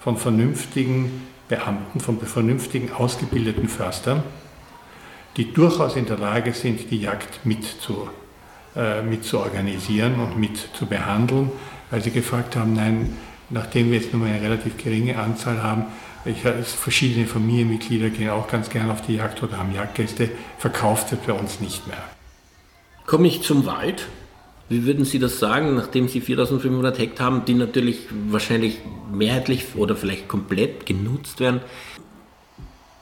von vernünftigen Beamten, von vernünftigen ausgebildeten Förstern, die durchaus in der Lage sind, die Jagd mit zu äh, mit zu organisieren und mit zu behandeln, weil sie gefragt haben, nein, nachdem wir jetzt nur eine relativ geringe Anzahl haben, ich, verschiedene Familienmitglieder gehen auch ganz gern auf die Jagd oder haben Jagdgäste, verkauft wird bei uns nicht mehr. Komme ich zum Wald? Wie würden Sie das sagen, nachdem Sie 4500 Hektar haben, die natürlich wahrscheinlich mehrheitlich oder vielleicht komplett genutzt werden?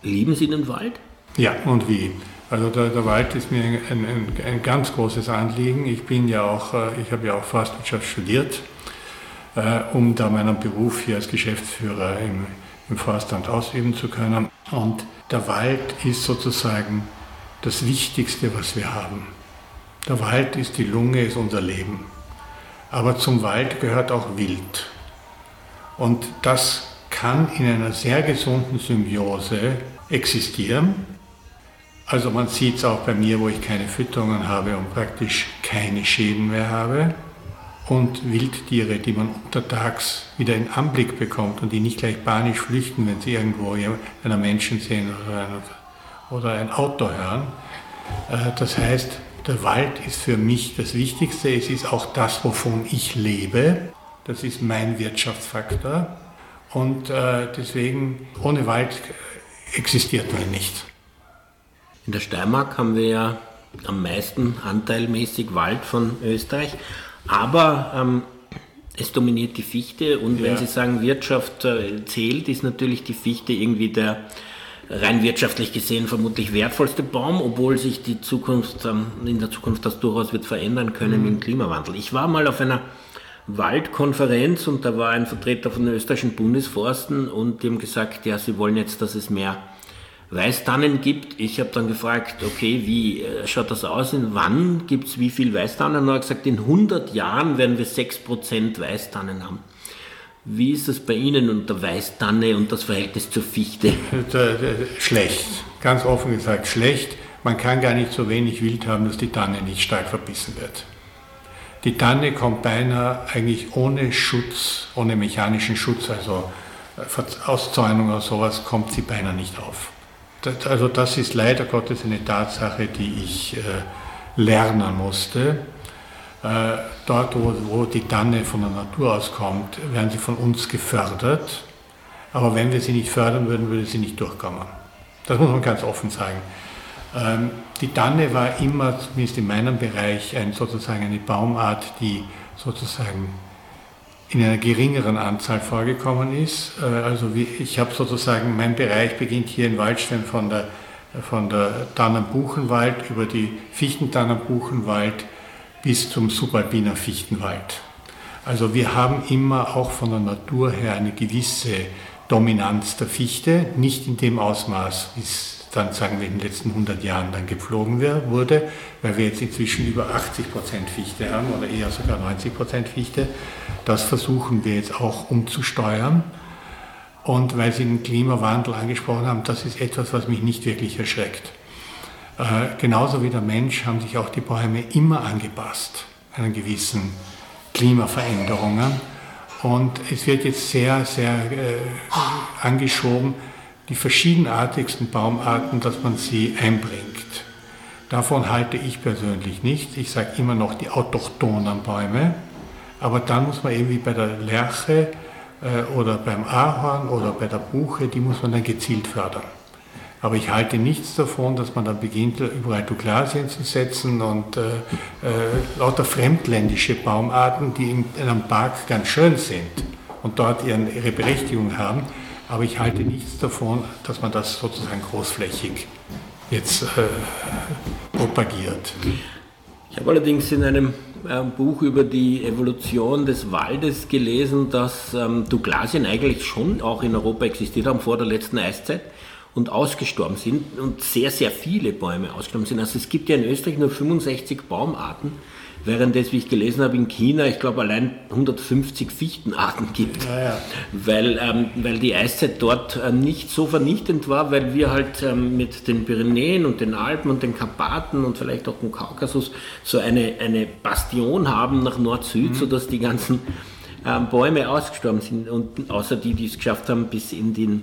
Lieben Sie den Wald? Ja, und wie? Also der, der Wald ist mir ein, ein, ein, ganz großes Anliegen. Ich bin ja auch, äh, ich habe ja auch Forstwirtschaft studiert, äh, um da meinen Beruf hier als Geschäftsführer im, im Forstamt ausüben zu können. Und der Wald ist sozusagen das Wichtigste, was wir haben. Der Wald ist die Lunge, ist unser Leben. Aber zum Wald gehört auch Wild. Und das kann in einer sehr gesunden Symbiose existieren also man sieht es auch bei mir, wo ich keine Fütterungen habe und praktisch keine Schäden mehr habe. Und Wildtiere, die man untertags wieder in Anblick bekommt und die nicht gleich panisch flüchten, wenn sie irgendwo einen Menschen sehen oder ein, Auto hören. Äh, das heißt, der Wald ist für mich das Wichtigste. Es ist auch das, wovon ich lebe. Das ist mein Wirtschaftsfaktor. Und äh, deswegen, ohne Wald existiert man nicht. In der Steiermark haben wir ja am meisten anteilmäßig Wald von Österreich, aber ähm, es dominiert die Fichte und ja. wenn Sie sagen, Wirtschaft äh, zählt, ist natürlich die Fichte irgendwie der rein wirtschaftlich gesehen vermutlich wertvollste Baum, obwohl sich die Zukunft ähm, in der Zukunft das durchaus wird verändern können mhm. mit dem Klimawandel. Ich war mal auf einer Waldkonferenz und da war ein Vertreter von den österreichischen Bundesforsten und die haben gesagt, ja, sie wollen jetzt, dass es mehr Weißtannen gibt. Ich habe dann gefragt, okay, wie äh, schaut das aus? In wann gibt es wie viel Weißtannen? Und er hat gesagt, in 100 Jahren werden wir 6% Weißtannen haben. Wie ist das bei Ihnen und der Weißtanne und das Verhältnis zur Fichte? Schlecht, ganz offen gesagt schlecht. Man kann gar nicht so wenig Wild haben, dass die Tanne nicht stark verbissen wird. Die Tanne kommt beinahe eigentlich ohne Schutz, ohne mechanischen Schutz, also äh, Auszäunung oder sowas, kommt sie beinahe nicht auf also das ist leider Gottes eine Tatsache, die ich äh, lernen musste. Äh, dort, wo, wo, die Tanne von der Natur aus kommt, werden sie von uns gefördert. Aber wenn wir sie nicht fördern würden, würde sie nicht durchkommen. Das muss man ganz offen sagen. Ähm, die Tanne war immer, zumindest in meinem Bereich, ein, sozusagen eine Baumart, die sozusagen in einer geringeren Anzahl vorgekommen ist. Äh, also ich habe sozusagen, mein Bereich beginnt hier in Waldstein von der, von der Tannenbuchenwald über die Fichtentannenbuchenwald bis zum subalpiner Fichtenwald. Also wir haben immer auch von der Natur her eine gewisse Dominanz der Fichte, nicht in dem Ausmaß, wie es dann sagen wir in den letzten 100 Jahren dann gepflogen wurde, weil wir jetzt inzwischen über 80% Fichte haben oder eher sogar 90% Fichte. Das versuchen wir jetzt auch umzusteuern. Und weil Sie den Klimawandel angesprochen haben, das ist etwas, was mich nicht wirklich erschreckt. Äh, genauso wie der Mensch haben sich auch die Bäume immer angepasst an gewissen Klimaveränderungen. Und es wird jetzt sehr, sehr äh, angeschoben, die verschiedenartigsten Baumarten, dass man sie einbringt. Davon halte ich persönlich nichts. Ich sage immer noch die autochthonen Bäume. Aber dann muss man eben wie bei der Lerche äh, oder beim Ahorn oder bei der Buche, die muss man dann gezielt fördern. Aber ich halte nichts davon, dass man dann beginnt, überall Douglasien zu setzen und äh, äh, lauter fremdländische Baumarten, die in einem Park ganz schön sind und dort ihre Berechtigung haben. Aber ich halte nichts davon, dass man das sozusagen großflächig jetzt äh, propagiert. Ich habe allerdings in einem äh, Buch über die Evolution des Waldes gelesen, dass ähm, Douglasien eigentlich schon auch in Europa existiert haben vor der letzten Eiszeit und ausgestorben sind und sehr, sehr viele Bäume ausgestorben sind. Also es gibt ja in Österreich nur 65 Baumarten Während es, wie ich gelesen habe, in China, ich glaube, allein 150 Fichtenarten gibt. Ja. Weil, ähm, weil die Eiszeit dort äh, nicht so vernichtend war, weil wir halt ähm, mit den Pyrenäen und den Alpen und den Karpaten und vielleicht auch dem Kaukasus so eine, eine Bastion haben nach Nord-Süd, mhm. sodass die ganzen ähm, Bäume ausgestorben sind. Und außer die, die es geschafft haben, bis in den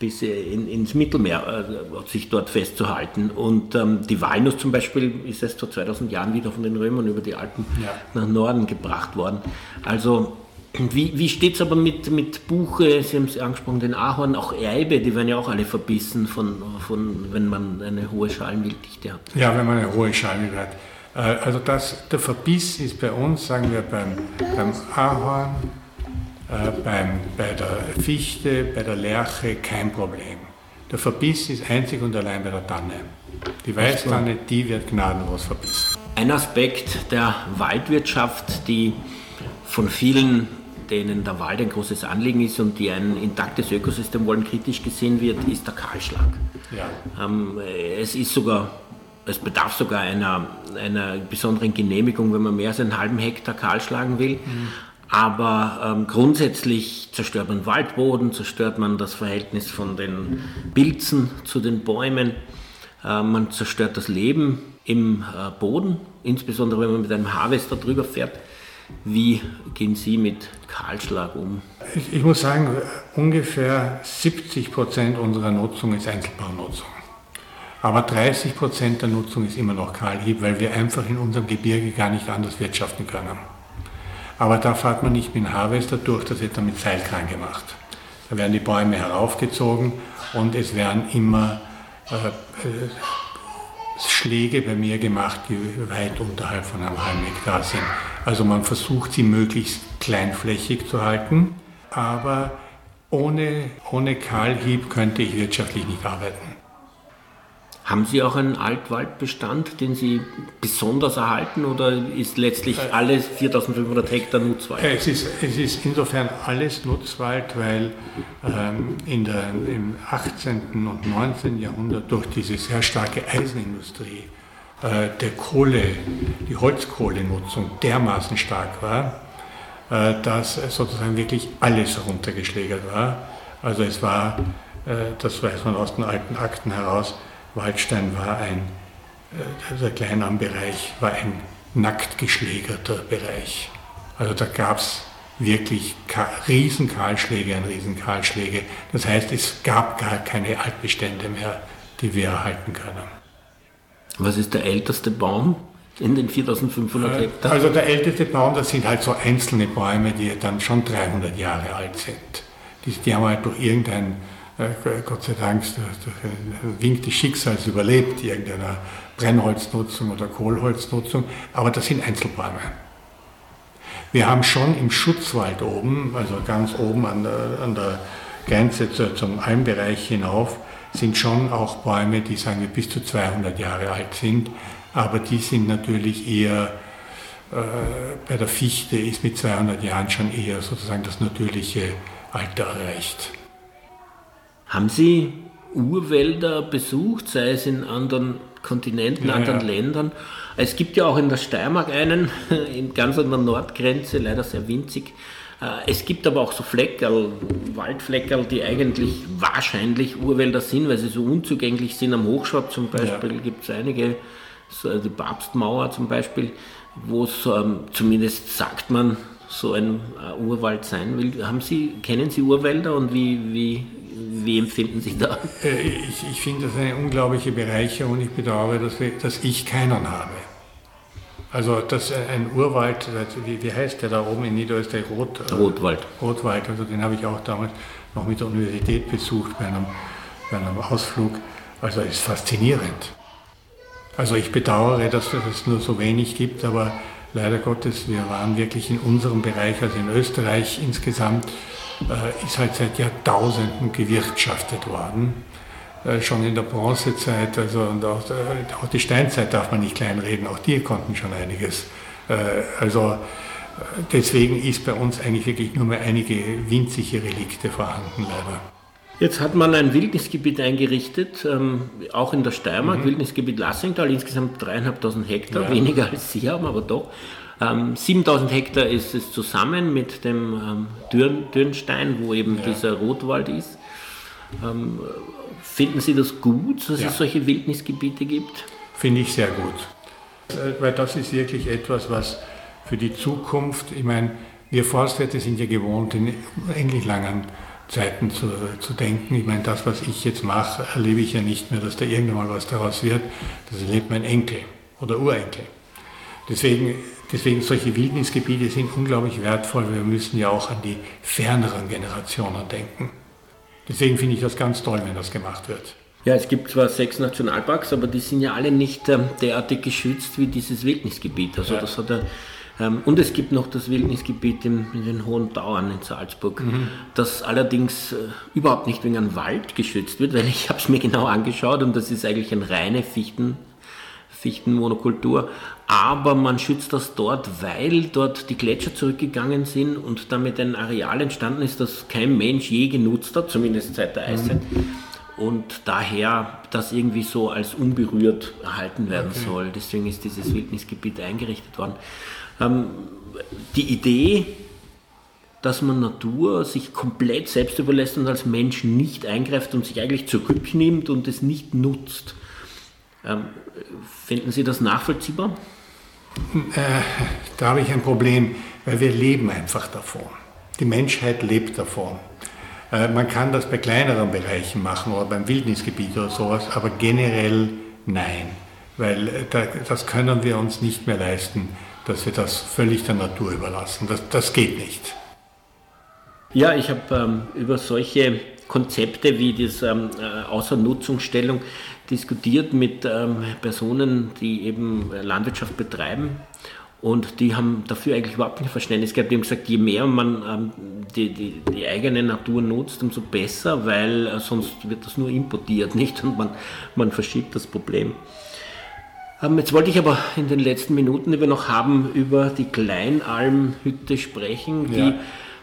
bis in, ins Mittelmeer äh, sich dort festzuhalten. Und ähm, die Walnuss zum Beispiel ist erst vor 2000 Jahren wieder von den Römern über die Alpen ja. nach Norden gebracht worden. Also wie, wie steht es aber mit, mit Buche, Sie haben es angesprochen, den Ahorn, auch Eibe, die werden ja auch alle verbissen, von, von, wenn man eine hohe Schalenwilddichte hat. Ja, wenn man eine hohe Schalenwilddichte hat. Äh, also das, der Verbiss ist bei uns, sagen wir, beim, beim Ahorn, äh, beim, bei der Fichte, bei der Lerche kein Problem. Der Verbiss ist einzig und allein bei der Tanne. Die Weißtanne, die wird gnadenlos verbissen. Ein Aspekt der Waldwirtschaft, die von vielen denen der Wald ein großes Anliegen ist und die ein intaktes Ökosystem wollen, kritisch gesehen wird, ist der Kahlschlag. Ja. Ähm, es ist sogar, es bedarf sogar einer, einer besonderen Genehmigung, wenn man mehr als einen halben Hektar kahl schlagen will. Mhm. Aber ähm, grundsätzlich zerstört man Waldboden, zerstört man das Verhältnis von den Pilzen zu den Bäumen, äh, man zerstört das Leben im äh, Boden, insbesondere wenn man mit einem Harvester drüber fährt. Wie gehen Sie mit Kahlschlag um? Ich, ich muss sagen, ungefähr 70 Prozent unserer Nutzung ist Einzelbaunutzung. Aber 30 Prozent der Nutzung ist immer noch Kahlhieb, weil wir einfach in unserem Gebirge gar nicht anders wirtschaften können. Aber da fährt man nicht mit dem Harvester durch, das wird dann mit Seilkran gemacht. Da werden die Bäume heraufgezogen und es werden immer äh, äh, Schläge bei mir gemacht, die weit unterhalb von einem halben Hektar sind. Also man versucht sie möglichst kleinflächig zu halten, aber ohne, ohne Kahlhieb könnte ich wirtschaftlich nicht arbeiten. Haben Sie auch einen Altwaldbestand, den Sie besonders erhalten oder ist letztlich äh, alles 4500 Hektar Nutzwald? Es ist, es ist insofern alles Nutzwald, weil ähm, in der, im 18. und 19. Jahrhundert durch diese sehr starke Eisenindustrie äh, der Kohle, die Holzkohlenutzung dermaßen stark war, äh, dass sozusagen wirklich alles runtergeschlägert war. Also es war, äh, das weiß man aus den alten Akten heraus, Waldstein war ein, der Kleinarmbereich war ein nackt geschlägerter Bereich. Also da gab es wirklich Riesenkahlschläge, ein Riesenkahlschläge. Das heißt, es gab gar keine Altbestände mehr, die wir erhalten können. Was ist der älteste Baum in den 4500 äh, Hektar? Also der älteste Baum, das sind halt so einzelne Bäume, die dann schon 300 Jahre alt sind. Die, die haben halt durch irgendein, äh, Gott sei Dank, ein Wink des Schicksals überlebt, irgendeiner Brennholznutzung oder Kohlholznutzung, aber das sind Einzelbäume. Wir haben schon im Schutzwald oben, also ganz oben an der, an der Grenze zum Almbereich hinauf, sind schon auch Bäume, die sagen wir bis zu 200 Jahre alt sind, aber die sind natürlich eher, äh, bei der Fichte ist mit 200 Jahren schon eher sozusagen das natürliche Alter erreicht. Haben Sie Urwälder besucht, sei es in anderen Kontinenten, ja, anderen ja. Ländern? Es gibt ja auch in der Steiermark einen, ganz an der Nordgrenze, leider sehr winzig, äh, es gibt aber auch so Fleckerl, Waldfleckerl, die eigentlich wahrscheinlich Urwälder sind, weil sie so unzugänglich sind. Am Hochschwab zum Beispiel ja. gibt es einige, die Papstmauer zum Beispiel, wo es ähm, zumindest sagt man, so ein äh, Urwald sein will. Haben Sie, kennen Sie Urwälder und wie, wie, wie empfinden Sie da? Äh, ich, ich finde das eine unglaubliche Bereicherung und ich bedauere, dass, wir, dass ich keinen habe. Also das ein Urwald, wie, wie heißt der da oben in Niederösterreich? Rot, äh, Rotwald. Rotwald, also den habe ich auch damals noch mit der Universität besucht bei einem, bei einem Ausflug. Also ist faszinierend. Also ich bedauere, dass es nur so wenig gibt, aber leider Gottes, wir waren wirklich in unserem Bereich, also in Österreich insgesamt, äh, ist halt seit Jahrtausenden gewirtschaftet worden. Äh, schon in der Bronzezeit, also und auch, äh, auch, die Steinzeit darf man nicht kleinreden, auch die konnten schon einiges. Äh, also deswegen ist bei uns eigentlich wirklich nur mehr einige winzige Relikte vorhanden, leider. Jetzt hat man ein Wildnisgebiet eingerichtet, ähm, auch in der Steiermark, mhm. Wildnisgebiet Lassingtal, insgesamt dreieinhalbtausend Hektar, ja. weniger als Sie haben, aber doch. Ähm, 7000 Hektar ist es zusammen mit dem ähm, Dürn, Dürnstein, wo eben ja. dieser Rotwald ist. Ähm, Finden Sie das gut, dass ja. es solche Wildnisgebiete gibt? Finde ich sehr gut. Äh, weil das ist wirklich etwas, was für die Zukunft, ich meine, wir Forstwirte sind ja gewohnt, in endlich langen Zeiten zu, zu denken. Ich meine, das, was ich jetzt mache, erlebe ich ja nicht mehr, dass da irgendwann mal was daraus wird. Das erlebt mein Enkel oder Urenkel. Deswegen, deswegen solche Wildnisgebiete sind unglaublich wertvoll. Wir müssen ja auch an die ferneren Generationen denken. Deswegen finde ich das ganz toll, wenn das gemacht wird. Ja, es gibt zwar sechs Nationalparks, aber die sind ja alle nicht ähm, derartig geschützt wie dieses Wildnisgebiet. Also ja. das hat er, ähm, und es gibt noch das Wildnisgebiet in, den Hohen Tauern in Salzburg, mhm. das allerdings äh, überhaupt nicht wegen einem Wald geschützt wird, weil ich habe es mir genau angeschaut und das ist eigentlich eine reine Fichten, Fichtenmonokultur. Aber man schützt das dort, weil dort die Gletscher zurückgegangen sind und damit ein Areal entstanden ist, das kein Mensch je genutzt hat, zumindest seit der Eiszeit. Mhm und daher das irgendwie so als unberührt erhalten werden okay. soll. Deswegen ist dieses Wildnisgebiet eingerichtet worden. Ähm, die Idee, dass man Natur sich komplett selbst überlässt und als Mensch nicht eingreift und sich eigentlich zurücknimmt und es nicht nutzt. Ähm, finden Sie das nachvollziehbar? Äh, da habe ich ein Problem, weil wir leben einfach davon. Die Menschheit lebt davon. Äh, man kann das bei kleineren Bereichen machen oder beim Wildnisgebiet oder sowas, aber generell nein, weil äh, das können wir uns nicht mehr leisten, dass wir das völlig der Natur überlassen. Das, das geht nicht. Ja, ich habe ähm, über solche Konzepte wie diese ähm, äh, Außernutzungsstellung diskutiert mit ähm, Personen, die eben Landwirtschaft betreiben und die haben dafür eigentlich überhaupt kein Verständnis gehabt. Die haben gesagt, je mehr man ähm, die, die, die, eigene Natur nutzt, umso besser, weil äh, sonst wird das nur importiert, nicht? Und man, man verschiebt das Problem. Ähm, jetzt wollte ich aber in den letzten Minuten, die wir noch haben, über die Kleinalmhütte sprechen, die ja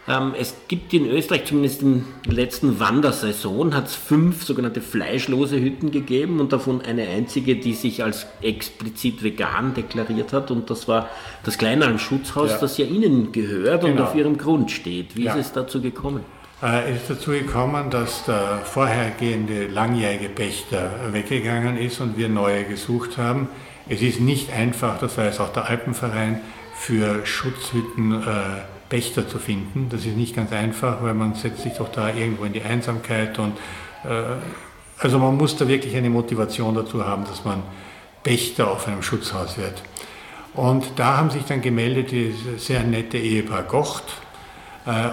ähm, es gibt in Österreich, zumindest in der letzten Wandersaison, hat es fünf sogenannte fleischlose Hütten gegeben und davon eine einzige, die sich als explizit vegan deklariert hat. Und das war das Kleinalm-Schutzhaus, ja. das ja Ihnen gehört genau. und auf Ihrem Grund steht. Wie ja. ist es dazu gekommen? Äh, es ist dazu gekommen, dass der vorhergehende langjährige Pächter weggegangen ist und wir neue gesucht haben. Es ist nicht einfach, das weiß auch der Alpenverein, für Schutzhütten äh, Pächter zu finden. Das ist nicht ganz einfach, weil man setzt sich doch da irgendwo in die Einsamkeit und äh, also man muss da wirklich eine Motivation dazu haben, dass man Pächter auf einem Schutzhaus wird. Und da haben sich dann gemeldet die sehr nette Ehepaar Gocht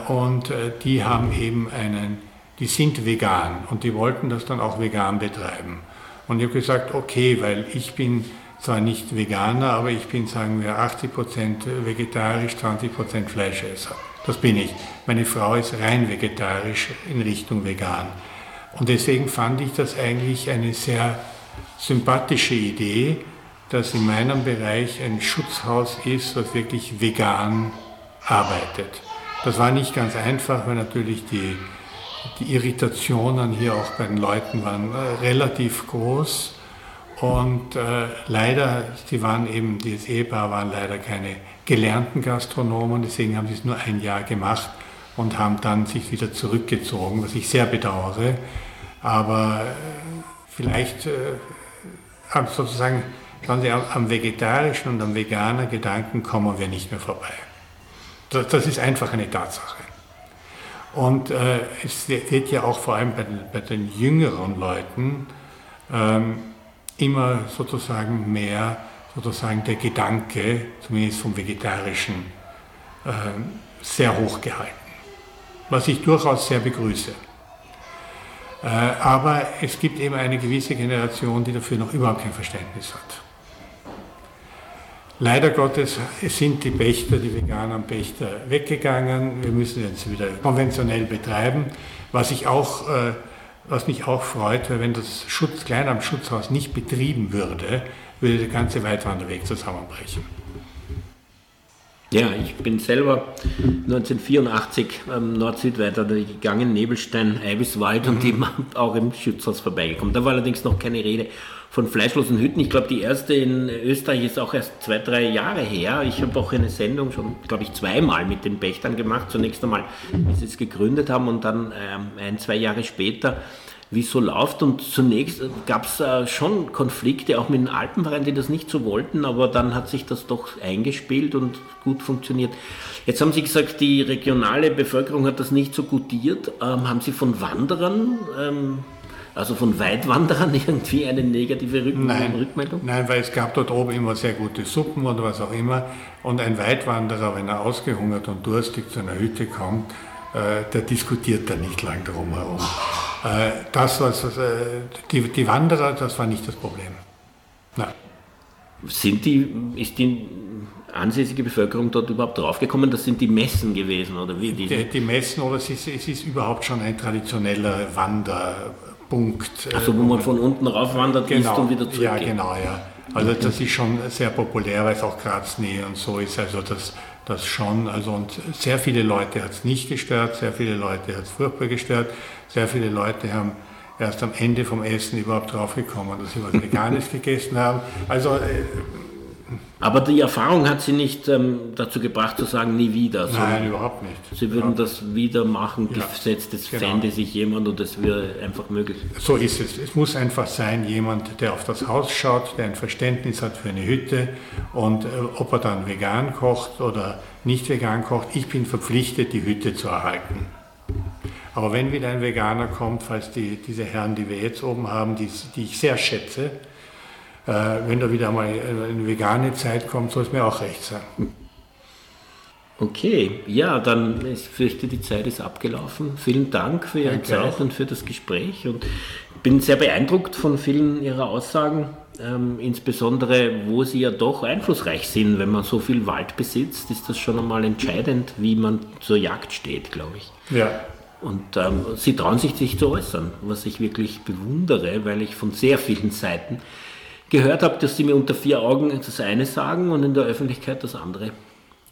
und äh, die haben eben einen, die sind vegan und die wollten das dann auch vegan betreiben. Und ich habe gesagt, okay, weil ich bin zwar nicht Veganer, aber ich bin, sagen wir, 80% vegetarisch, 20% Fleischesser. Das bin ich. Meine Frau ist rein vegetarisch in Richtung vegan. Und deswegen fand ich das eigentlich eine sehr sympathische Idee, dass in meinem Bereich ein Schutzhaus ist, was wirklich vegan arbeitet. Das war nicht ganz einfach, weil natürlich die, die Irritationen hier auch bei den Leuten waren äh, relativ groß. Und äh, leider, sie waren eben, dieses Ehepaar waren leider keine gelernten Gastronomen, deswegen haben sie es nur ein Jahr gemacht und haben dann sich wieder zurückgezogen, was ich sehr bedauere. Aber äh, vielleicht äh, sozusagen, schauen Sie, am vegetarischen und am veganen Gedanken kommen wir nicht mehr vorbei. Das, das ist einfach eine Tatsache. Und äh, es wird ja auch vor allem bei den, bei den jüngeren Leuten, ähm, immer sozusagen mehr sozusagen der Gedanke, zumindest vom Vegetarischen, äh, sehr hoch gehalten. Was ich durchaus sehr begrüße. Äh, aber es gibt eben eine gewisse Generation, die dafür noch überhaupt kein Verständnis hat. Leider Gottes sind die Pächter, die veganen Pächter weggegangen. Wir müssen jetzt wieder konventionell betreiben, was ich auch äh, was mich auch freut, weil wenn das Schutz, Kleinamtsschutzhaus nicht betrieben würde, würde der ganze Weitwanderweg zusammenbrechen. Ja, ich bin selber 1984 am Nord-Süd weiter gegangen, Nebelstein, Eibiswald mhm. und eben auch im Schutzhaus vorbeigekommen. Da war allerdings noch keine Rede von fleischlosen Hütten. Ich glaube, die erste in Österreich ist auch erst zwei, drei Jahre her. Ich habe auch eine Sendung schon, glaube ich, zweimal mit den Pächtern gemacht. Zunächst einmal, wie sie es gegründet haben und dann ähm, ein, zwei Jahre später wie es so läuft. Und zunächst gab es äh, schon Konflikte, auch mit den Alpenvereinen, die das nicht so wollten, aber dann hat sich das doch eingespielt und gut funktioniert. Jetzt haben Sie gesagt, die regionale Bevölkerung hat das nicht so gutiert. Ähm, haben Sie von Wanderern ähm, also von Weitwanderern irgendwie eine negative Rück nein, Rückmeldung? Nein, weil es gab dort oben immer sehr gute Suppen oder was auch immer. Und ein Weitwanderer, wenn er ausgehungert und durstig zu einer Hütte kommt, äh, der diskutiert da nicht lang drum herum. Äh, das, was, äh, die, die Wanderer, das war nicht das Problem. Nein. Sind die, ist die ansässige Bevölkerung dort überhaupt draufgekommen? Das sind die Messen gewesen oder wie? Die, die, Messen oder es ist, es ist überhaupt schon ein traditioneller Wander, Punkt. Also wo man von unten rauf wandert genau, und wieder zurück. Ja, genau, ja. Also das ist schon sehr populär, weil es auch Graz-Nähe und so ist. Also das, das schon. Also und sehr viele Leute hat es nicht gestört, sehr viele Leute hat es furchtbar gestört. Sehr viele Leute haben erst am Ende vom Essen überhaupt draufgekommen, dass sie was Veganes gegessen haben. Also äh, aber die Erfahrung hat Sie nicht ähm, dazu gebracht zu sagen, nie wieder. Nein, überhaupt nicht. Sie würden überhaupt das wieder machen, ja, gesetzt, es genau. fände sich jemand und es wäre einfach möglich. So ist es. Es muss einfach sein, jemand, der auf das Haus schaut, der ein Verständnis hat für eine Hütte und äh, ob er dann vegan kocht oder nicht vegan kocht, ich bin verpflichtet, die Hütte zu erhalten. Aber wenn wieder ein Veganer kommt, falls die, diese Herren, die wir jetzt oben haben, die, die ich sehr schätze, äh, wenn da wieder mal eine vegane Zeit kommt, soll es mir auch recht sein. Okay, ja, dann ich fürchte, die Zeit ist abgelaufen. Vielen Dank für Ihre Danke Zeit auch. und für das Gespräch und bin sehr beeindruckt von vielen Ihrer Aussagen, ähm, insbesondere wo Sie ja doch einflussreich sind. Wenn man so viel Wald besitzt, ist das schon einmal entscheidend, wie man zur Jagd steht, glaube ich. Ja. Und ähm, Sie trauen sich, sich zu äußern, was ich wirklich bewundere, weil ich von sehr vielen Seiten gehört habe, dass sie mir unter vier Augen das eine sagen und in der Öffentlichkeit das andere.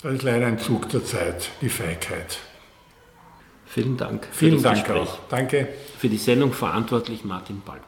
Das ist leider ein Zug der Zeit, die Feigheit. Vielen Dank. Vielen Dank Gespräch. auch. Danke. Für die Sendung verantwortlich Martin Balk.